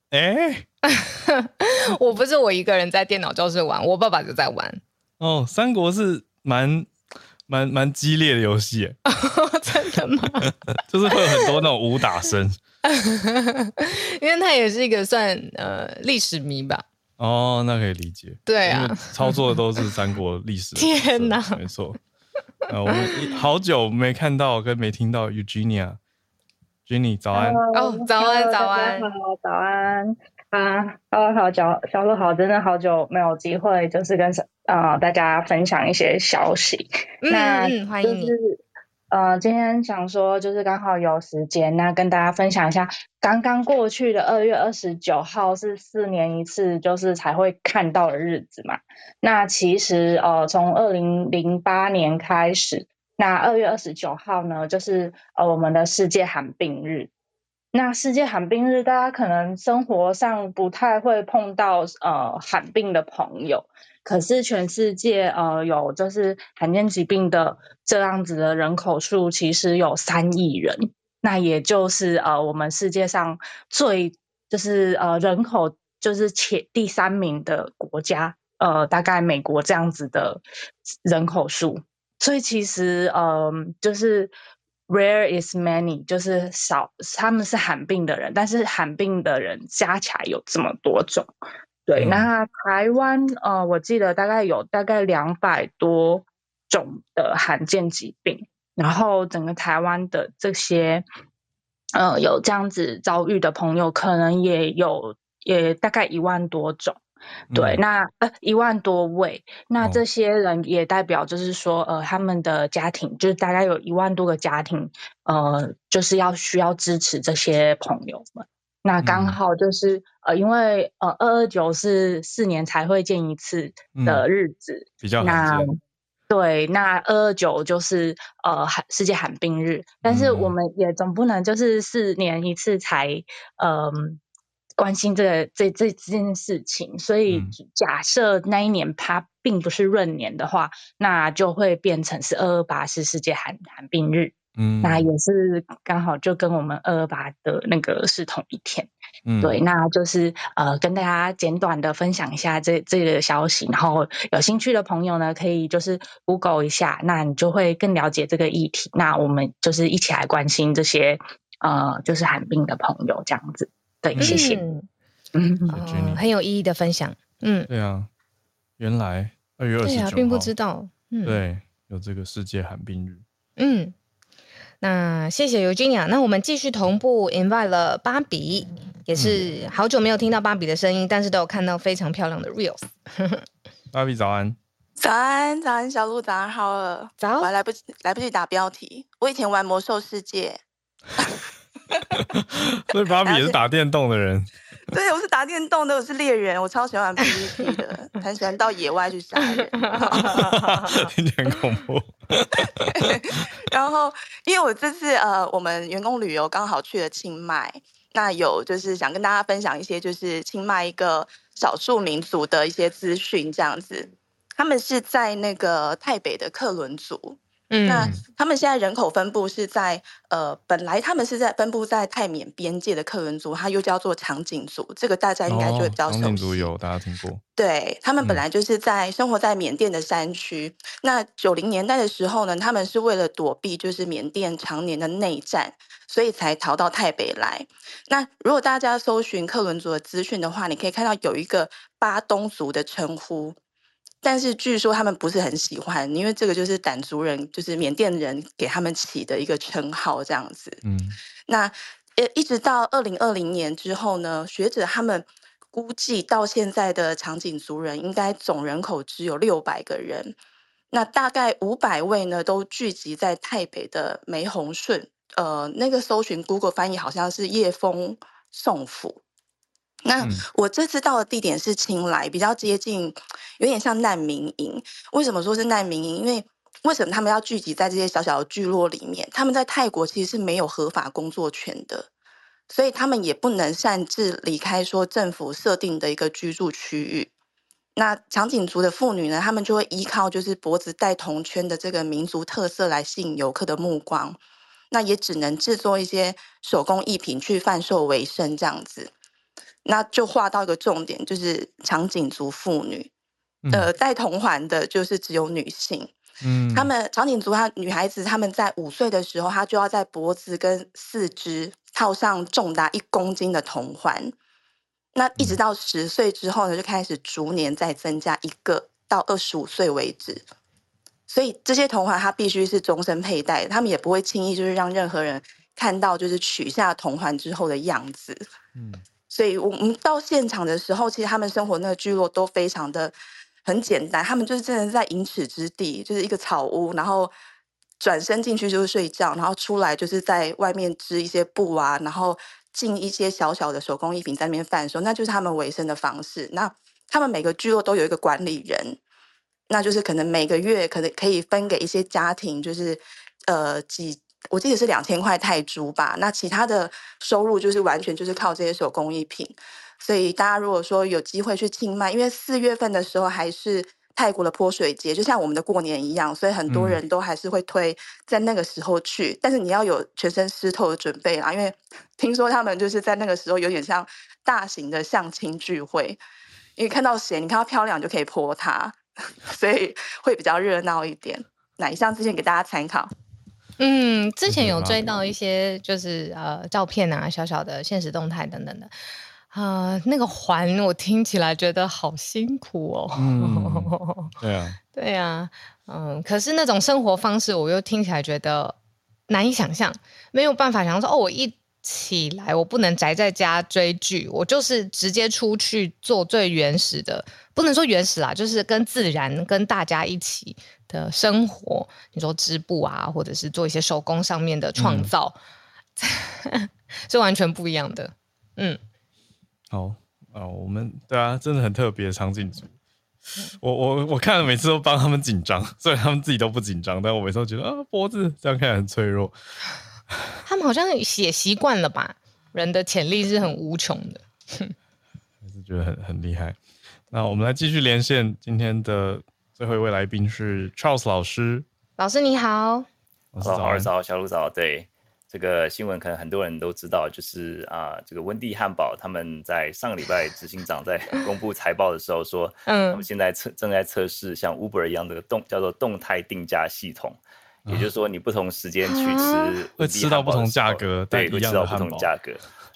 哎、欸，我不是我一个人在电脑教室玩，我爸爸就在玩。哦，三国是蛮蛮蛮激烈的游戏。真的吗？就是会有很多那种武打声。因为他也是一个算呃历史迷吧。哦，那可以理解。对啊，操作的都是三国历史。天哪，没错。呃，我们好久没看到跟没听到 Eugenia，Jenny 早安。哦，早安，早安，好，早安啊，好好，小小鹿好，真的好久没有机会，就是跟呃大家分享一些消息。嗯、那、嗯、欢迎你。呃，今天想说就是刚好有时间，那跟大家分享一下，刚刚过去的二月二十九号是四年一次，就是才会看到的日子嘛。那其实呃，从二零零八年开始，那二月二十九号呢，就是呃我们的世界罕病日。那世界罕病日，大家可能生活上不太会碰到呃罕病的朋友。可是全世界呃有就是罕见疾病的这样子的人口数其实有三亿人，那也就是呃我们世界上最就是呃人口就是前第三名的国家，呃大概美国这样子的人口数，所以其实嗯就是 rare is many 就是少他们是罕病的人，但是罕病的人加起来有这么多种。对，那台湾呃，我记得大概有大概两百多种的罕见疾病，然后整个台湾的这些呃有这样子遭遇的朋友，可能也有也大概一万多种。对，嗯、那呃一万多位，那这些人也代表就是说呃他们的家庭就是大概有一万多个家庭，呃就是要需要支持这些朋友们。那刚好就是、嗯、呃，因为呃，二二九是四年才会见一次的日子，嗯、比较那对，那二二九就是呃，罕世界寒冰日，但是我们也总不能就是四年一次才嗯、呃、关心这个这这这件事情，所以假设那一年它并不是闰年的话，那就会变成是二二八是世界罕罕病日。嗯，那也是刚好就跟我们二二八的那个是同一天，嗯，对，那就是呃跟大家简短的分享一下这这个消息，然后有兴趣的朋友呢，可以就是 Google 一下，那你就会更了解这个议题。那我们就是一起来关心这些呃就是罕病的朋友这样子，对，谢谢，嗯，嗯，很有意义的分享，嗯，对啊，原来二月二十九号，并不知道，嗯，对，有这个世界寒冰日，嗯。那谢谢尤金雅，那我们继续同步 invite 了芭比，也是好久没有听到芭比的声音，但是都有看到非常漂亮的 reels。芭比早安，早安，早安，小鹿早上好了，早，我还来不及来不及打标题，我以前玩魔兽世界，所以芭比也是打电动的人。对，我是打电动的，我是猎人，我超喜欢玩 PVP 的，很喜欢到野外去杀人，听起来很恐怖。然后，因为我这次呃，我们员工旅游刚好去了清迈，那有就是想跟大家分享一些就是清迈一个少数民族的一些资讯，这样子，他们是在那个泰北的克伦族。嗯，那他们现在人口分布是在呃，本来他们是在分布在泰缅边界的克伦族，它又叫做长颈族，这个大家应该就会比较熟悉。长颈族有大家听过？对，他们本来就是在生活在缅甸的山区。嗯、那九零年代的时候呢，他们是为了躲避就是缅甸常年的内战，所以才逃到泰北来。那如果大家搜寻克伦族的资讯的话，你可以看到有一个巴东族的称呼。但是据说他们不是很喜欢，因为这个就是掸族人，就是缅甸人给他们起的一个称号，这样子。嗯，那一直到二零二零年之后呢，学者他们估计到现在的长颈族人应该总人口只有六百个人，那大概五百位呢都聚集在台北的梅洪顺，呃，那个搜寻 Google 翻译好像是叶峰宋府。那我这次到的地点是青莱，比较接近，有点像难民营。为什么说是难民营？因为为什么他们要聚集在这些小小的聚落里面？他们在泰国其实是没有合法工作权的，所以他们也不能擅自离开说政府设定的一个居住区域。那长颈族的妇女呢，他们就会依靠就是脖子戴铜圈的这个民族特色来吸引游客的目光。那也只能制作一些手工艺品去贩售为生，这样子。那就画到一个重点，就是长颈族妇女，嗯、呃，戴铜环的就是只有女性。嗯，他们长颈族她女孩子，她们在五岁的时候，她就要在脖子跟四肢套上重达一公斤的铜环。那一直到十岁之后呢，就开始逐年再增加一个，到二十五岁为止。所以这些铜环它必须是终身佩戴，他们也不会轻易就是让任何人看到就是取下铜环之后的样子。嗯。所以我们到现场的时候，其实他们生活那个聚落都非常的很简单，他们就是真的是在银尺之地，就是一个草屋，然后转身进去就是睡觉，然后出来就是在外面织一些布啊，然后进一些小小的手工艺品在那边贩售，那就是他们维生的方式。那他们每个聚落都有一个管理人，那就是可能每个月可能可以分给一些家庭，就是呃几。我记得是两千块泰铢吧，那其他的收入就是完全就是靠这些手工艺品。所以大家如果说有机会去清迈，因为四月份的时候还是泰国的泼水节，就像我们的过年一样，所以很多人都还是会推在那个时候去。嗯、但是你要有全身湿透的准备啊，因为 听说他们就是在那个时候有点像大型的相亲聚会，因为看到谁，你看到漂亮就可以泼她，所以会比较热闹一点。那以上之前给大家参考。嗯，之前有追到一些就是呃照片啊，小小的现实动态等等的，啊、呃，那个环我听起来觉得好辛苦哦。嗯、对啊，对啊，嗯，可是那种生活方式我又听起来觉得难以想象，没有办法想象说哦，我一起来我不能宅在家追剧，我就是直接出去做最原始的，不能说原始啦，就是跟自然跟大家一起。的生活，你说织布啊，或者是做一些手工上面的创造，嗯、是完全不一样的。嗯，好啊，我们对啊，真的很特别的场景组。我我我看了，每次都帮他们紧张，虽然他们自己都不紧张，但我每次都觉得啊，脖子这样看起来很脆弱。他们好像写习惯了吧？人的潜力是很无穷的，还是觉得很很厉害。那我们来继续连线今天的。最后一位来宾是 Charles 老师，老师你好，老师早，早，早，小鹿早。对，这个新闻可能很多人都知道，就是啊、呃，这个温蒂汉堡他们在上个礼拜执行长在公布财报的时候说，嗯，他们现在测正在测试像 Uber 一样的动叫做动态定价系统，嗯、也就是说你不同时间去吃会吃到不同价格，对，会吃到不同价格。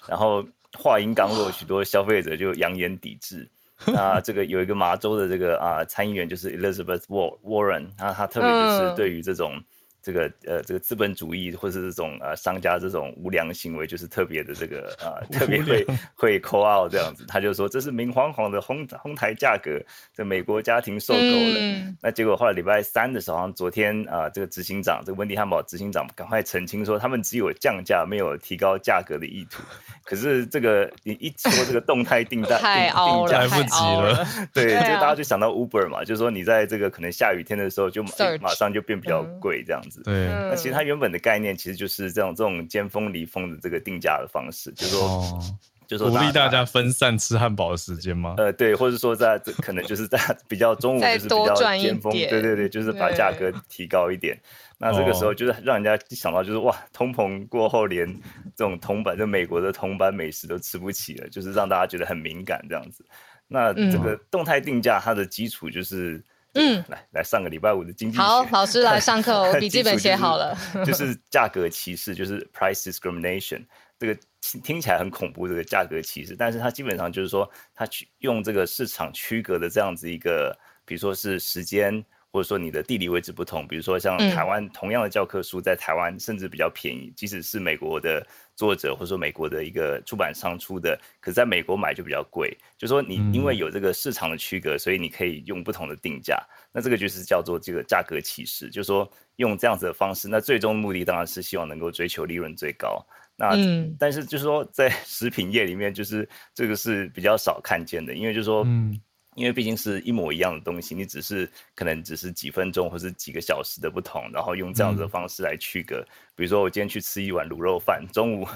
然后话音刚落，许多消费者就扬言抵制。那这个有一个麻州的这个啊参议员就是 Elizabeth Warren，那他特别就是对于这种。这个呃，这个资本主义或是这种呃商家这种无良行为，就是特别的这个呃，特别会会 call out 这样子。他就说这是明晃晃的哄哄抬价格，这美国家庭受够了。嗯、那结果后来礼拜三的时候，昨天啊、呃，这个执行长，这个温蒂汉堡执行长赶快澄清说，他们只有降价，没有提高价格的意图。可是这个你一说这个动态订单太凹了，来不及了。对，这个大家就想到 Uber 嘛，就是说你在这个可能下雨天的时候，就马上就变比较贵这样子。对，那其实它原本的概念其实就是这种这种尖峰离峰的这个定价的方式，就是说，哦、就是鼓励大家分散吃汉堡的时间吗？呃，对，或者说在可能就是在 比较中午就是比较尖峰，对对对，就是把价格提高一点。那这个时候就是让人家想到就是哇，通膨过后连这种铜板就美国的铜板美食都吃不起了，就是让大家觉得很敏感这样子。那这个动态定价它的基础就是。嗯，来来上个礼拜五的经济。好，老师来 上课，我笔记本写好了。就是价格歧视，就是 price discrimination。这个听起来很恐怖，这个价格歧视，但是它基本上就是说，它去用这个市场区隔的这样子一个，比如说是时间。或者说你的地理位置不同，比如说像台湾同样的教科书在台湾甚至比较便宜，即使是美国的作者或者说美国的一个出版商出的，可是在美国买就比较贵。就说你因为有这个市场的区隔，所以你可以用不同的定价，那这个就是叫做这个价格歧视。就是说用这样子的方式，那最终目的当然是希望能够追求利润最高。那但是就是说在食品业里面，就是这个是比较少看见的，因为就是说。因为毕竟是一模一样的东西，你只是可能只是几分钟或是几个小时的不同，然后用这样子的方式来区隔。嗯、比如说，我今天去吃一碗卤肉饭，中午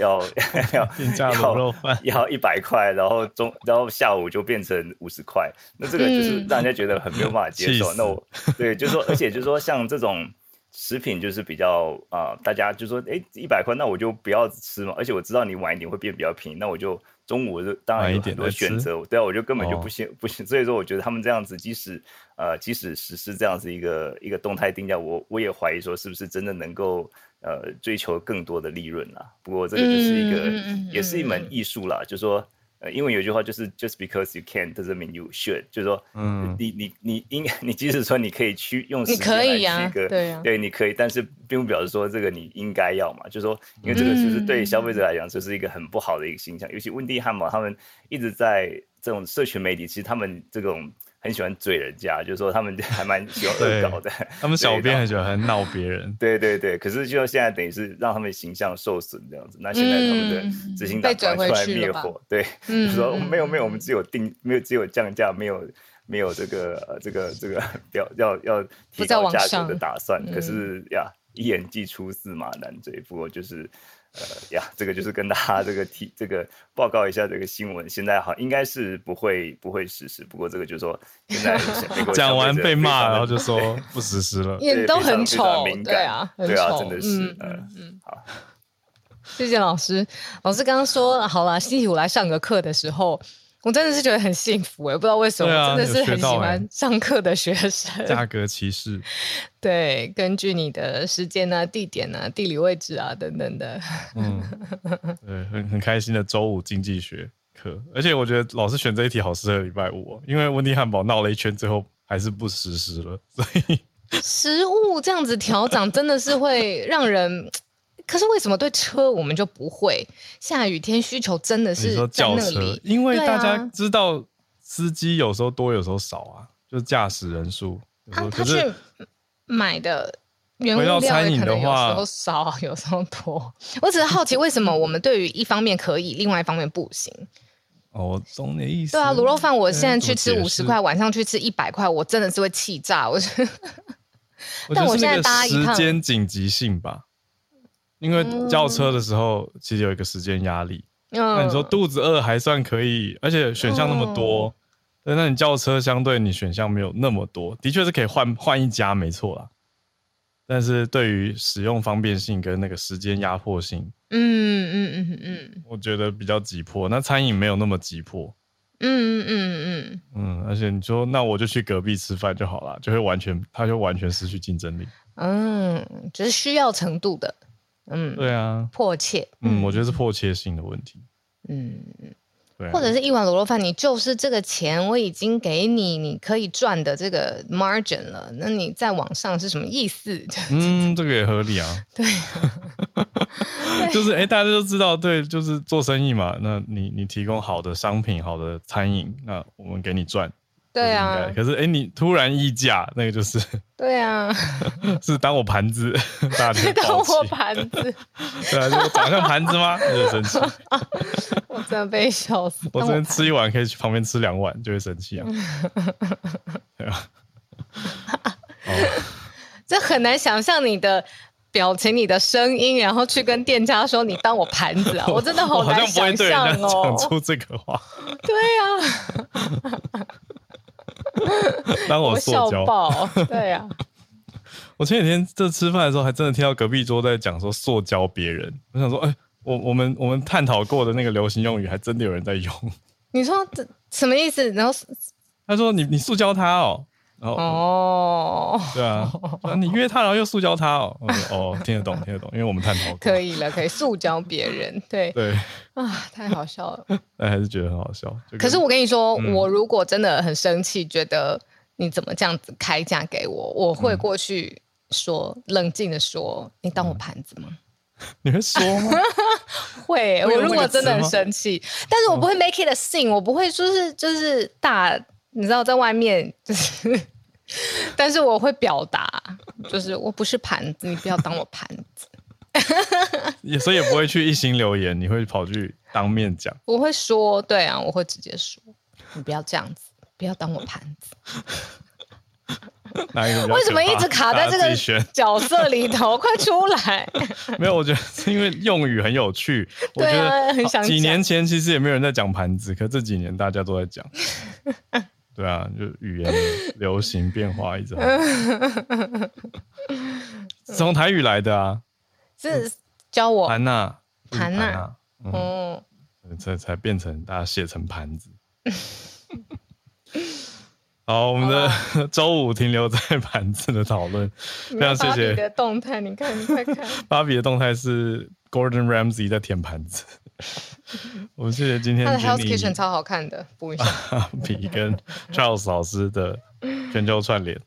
要、嗯、要 卤肉饭 要一百块，然后中然后下午就变成五十块，那这个就是让人家觉得很没有办法接受。嗯、那我对，就是说，而且就是说，像这种食品就是比较啊、呃，大家就说，哎，一百块，那我就不要吃嘛。而且我知道你晚一点会变比较便宜，那我就。中午就当然有很多选择，对啊，我就根本就不行、哦、不行，所以说我觉得他们这样子，即使呃即使实施这样子一个一个动态定价，我我也怀疑说是不是真的能够呃追求更多的利润啊。不过这个就是一个、嗯、也是一门艺术啦，嗯、就是说。呃，因为有一句话就是 “just because you can doesn't mean you should”，就是说，嗯，你你你应该，你即使说你可以去用时间来区隔，对、啊、对，你可以，但是并不表示说这个你应该要嘛，就是说，因为这个就是对消费者来讲，这是一个很不好的一个形象。嗯、尤其温蒂汉堡他们一直在这种社群媒体，其实他们这种。很喜欢嘴人家，就是说他们还蛮喜欢恶搞的。他们小编很喜欢闹别人。对对对，可是就现在等于是让他们形象受损这样子。那现在他们的执行长出来灭火，对，就是说没有没有，我们只有定，没有只有降价，没有没有这个呃这个这个要要要提高价格的打算。可是呀，一言既出驷马难追，不过就是。呃呀，这个就是跟大家这个提这个报告一下这个新闻，现在好应该是不会不会实施，不过这个就是说现在 讲完被骂，然后就说不实施了，也都很丑，对啊，对啊，真的是，嗯嗯嗯，好，谢谢老师，老师刚刚说好了，星期五来上个课的时候。我真的是觉得很幸福，我也不知道为什么，啊、真的是很喜欢上课的学生。价格歧视，对，根据你的时间啊、地点啊、地理位置啊等等的。嗯，对，很很开心的周五经济学课，而且我觉得老师选这一题好适合礼拜五，因为温蒂汉堡闹了一圈，最后还是不实施了，所以食物这样子调涨真的是会让人。可是为什么对车我们就不会？下雨天需求真的是在那里，叫车，因为大家知道司机有时候多，有时候少啊，就是驾驶人数。他他去买的原物料可能有时候少，有时候多。我只是 好奇，为什么我们对于一方面可以，另外一方面不行？哦，我懂你的意思。对啊，卤肉饭，我现在去吃五十块，晚上去吃一百块，我真的是会气炸。我觉得，但我现在搭一趟时间紧急性吧。因为叫车的时候，其实有一个时间压力。嗯、那你说肚子饿还算可以，而且选项那么多，那你叫车相对你选项没有那么多，的确是可以换换一家，没错啦。但是对于使用方便性跟那个时间压迫性，嗯嗯嗯嗯，我觉得比较急迫。那餐饮没有那么急迫。嗯嗯嗯嗯嗯，而且你说那我就去隔壁吃饭就好了，就会完全，它就完全失去竞争力。嗯，只、就是需要程度的。嗯，对啊，迫切。嗯，我觉得是迫切性的问题。嗯，对、啊。或者是一碗卤肉饭，你就是这个钱我已经给你，你可以赚的这个 margin 了，那你再往上是什么意思？嗯，这个也合理啊。对，就是哎、欸，大家都知道，对，就是做生意嘛。那你你提供好的商品、好的餐饮，那我们给你赚。对啊，可是哎，你突然议价，那个就是对啊，是当我盘子，大家当我盘子，对啊，我长像盘子吗？就生气，我真的被笑死。我昨天吃一碗，可以去旁边吃两碗，就会生气啊。对啊，这很难想象你的表情、你的声音，然后去跟店家说你当我盘子啊，我真的好难想象哦，讲出这个话。对啊。当我塑胶，对呀、啊。我前几天这吃饭的时候，还真的听到隔壁桌在讲说塑胶别人。我想说，哎、欸，我我们我们探讨过的那个流行用语，还真的有人在用。你说这什么意思？然后他说你你塑胶他哦。然后哦，对啊，你约他，然后又塑胶他哦。哦，听得懂，听得懂，因为我们探讨过。可以了，可以塑胶别人，对对啊，太好笑了。但还是觉得很好笑。可是我跟你说，嗯、我如果真的很生气，觉得你怎么这样子开价给我，我会过去说，嗯、冷静的说，你当我盘子吗？你会说吗？会，我如果真的很生气，但是我不会 make it a scene，我不会说是就是大。你知道在外面就是，但是我会表达，就是我不是盘子，你不要当我盘子。也所以也不会去一心留言，你会跑去当面讲。我会说，对啊，我会直接说，你不要这样子，不要当我盘子。哪一个？为什么一直卡在这个角色里头？快出来！没有，我觉得是因为用语很有趣。我觉得几年前其实也没有人在讲盘子，可这几年大家都在讲。对啊，就语言流行变化一直，从台语来的啊，是教我盘呐，盘呐，哦，才才变成大家写成盘子。好，我们的 周五停留在盘子的讨论，非常谢谢。芭比的动态，你看，你快看，芭比的动态是 Gordon Ramsay 在舔盘子。我们谢谢今天他的 Hell's Kitchen 超好看的，补一下。比跟 Charles 老师的全球串联。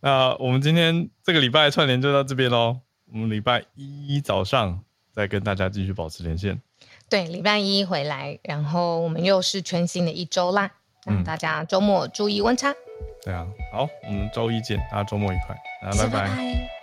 那我们今天这个礼拜串联就到这边喽。我们礼拜一早上再跟大家继续保持连线。对，礼拜一回来，然后我们又是全新的一周啦。那大家周末注意温差。对啊，好，我们周一见，大家周末愉快，啊，拜拜。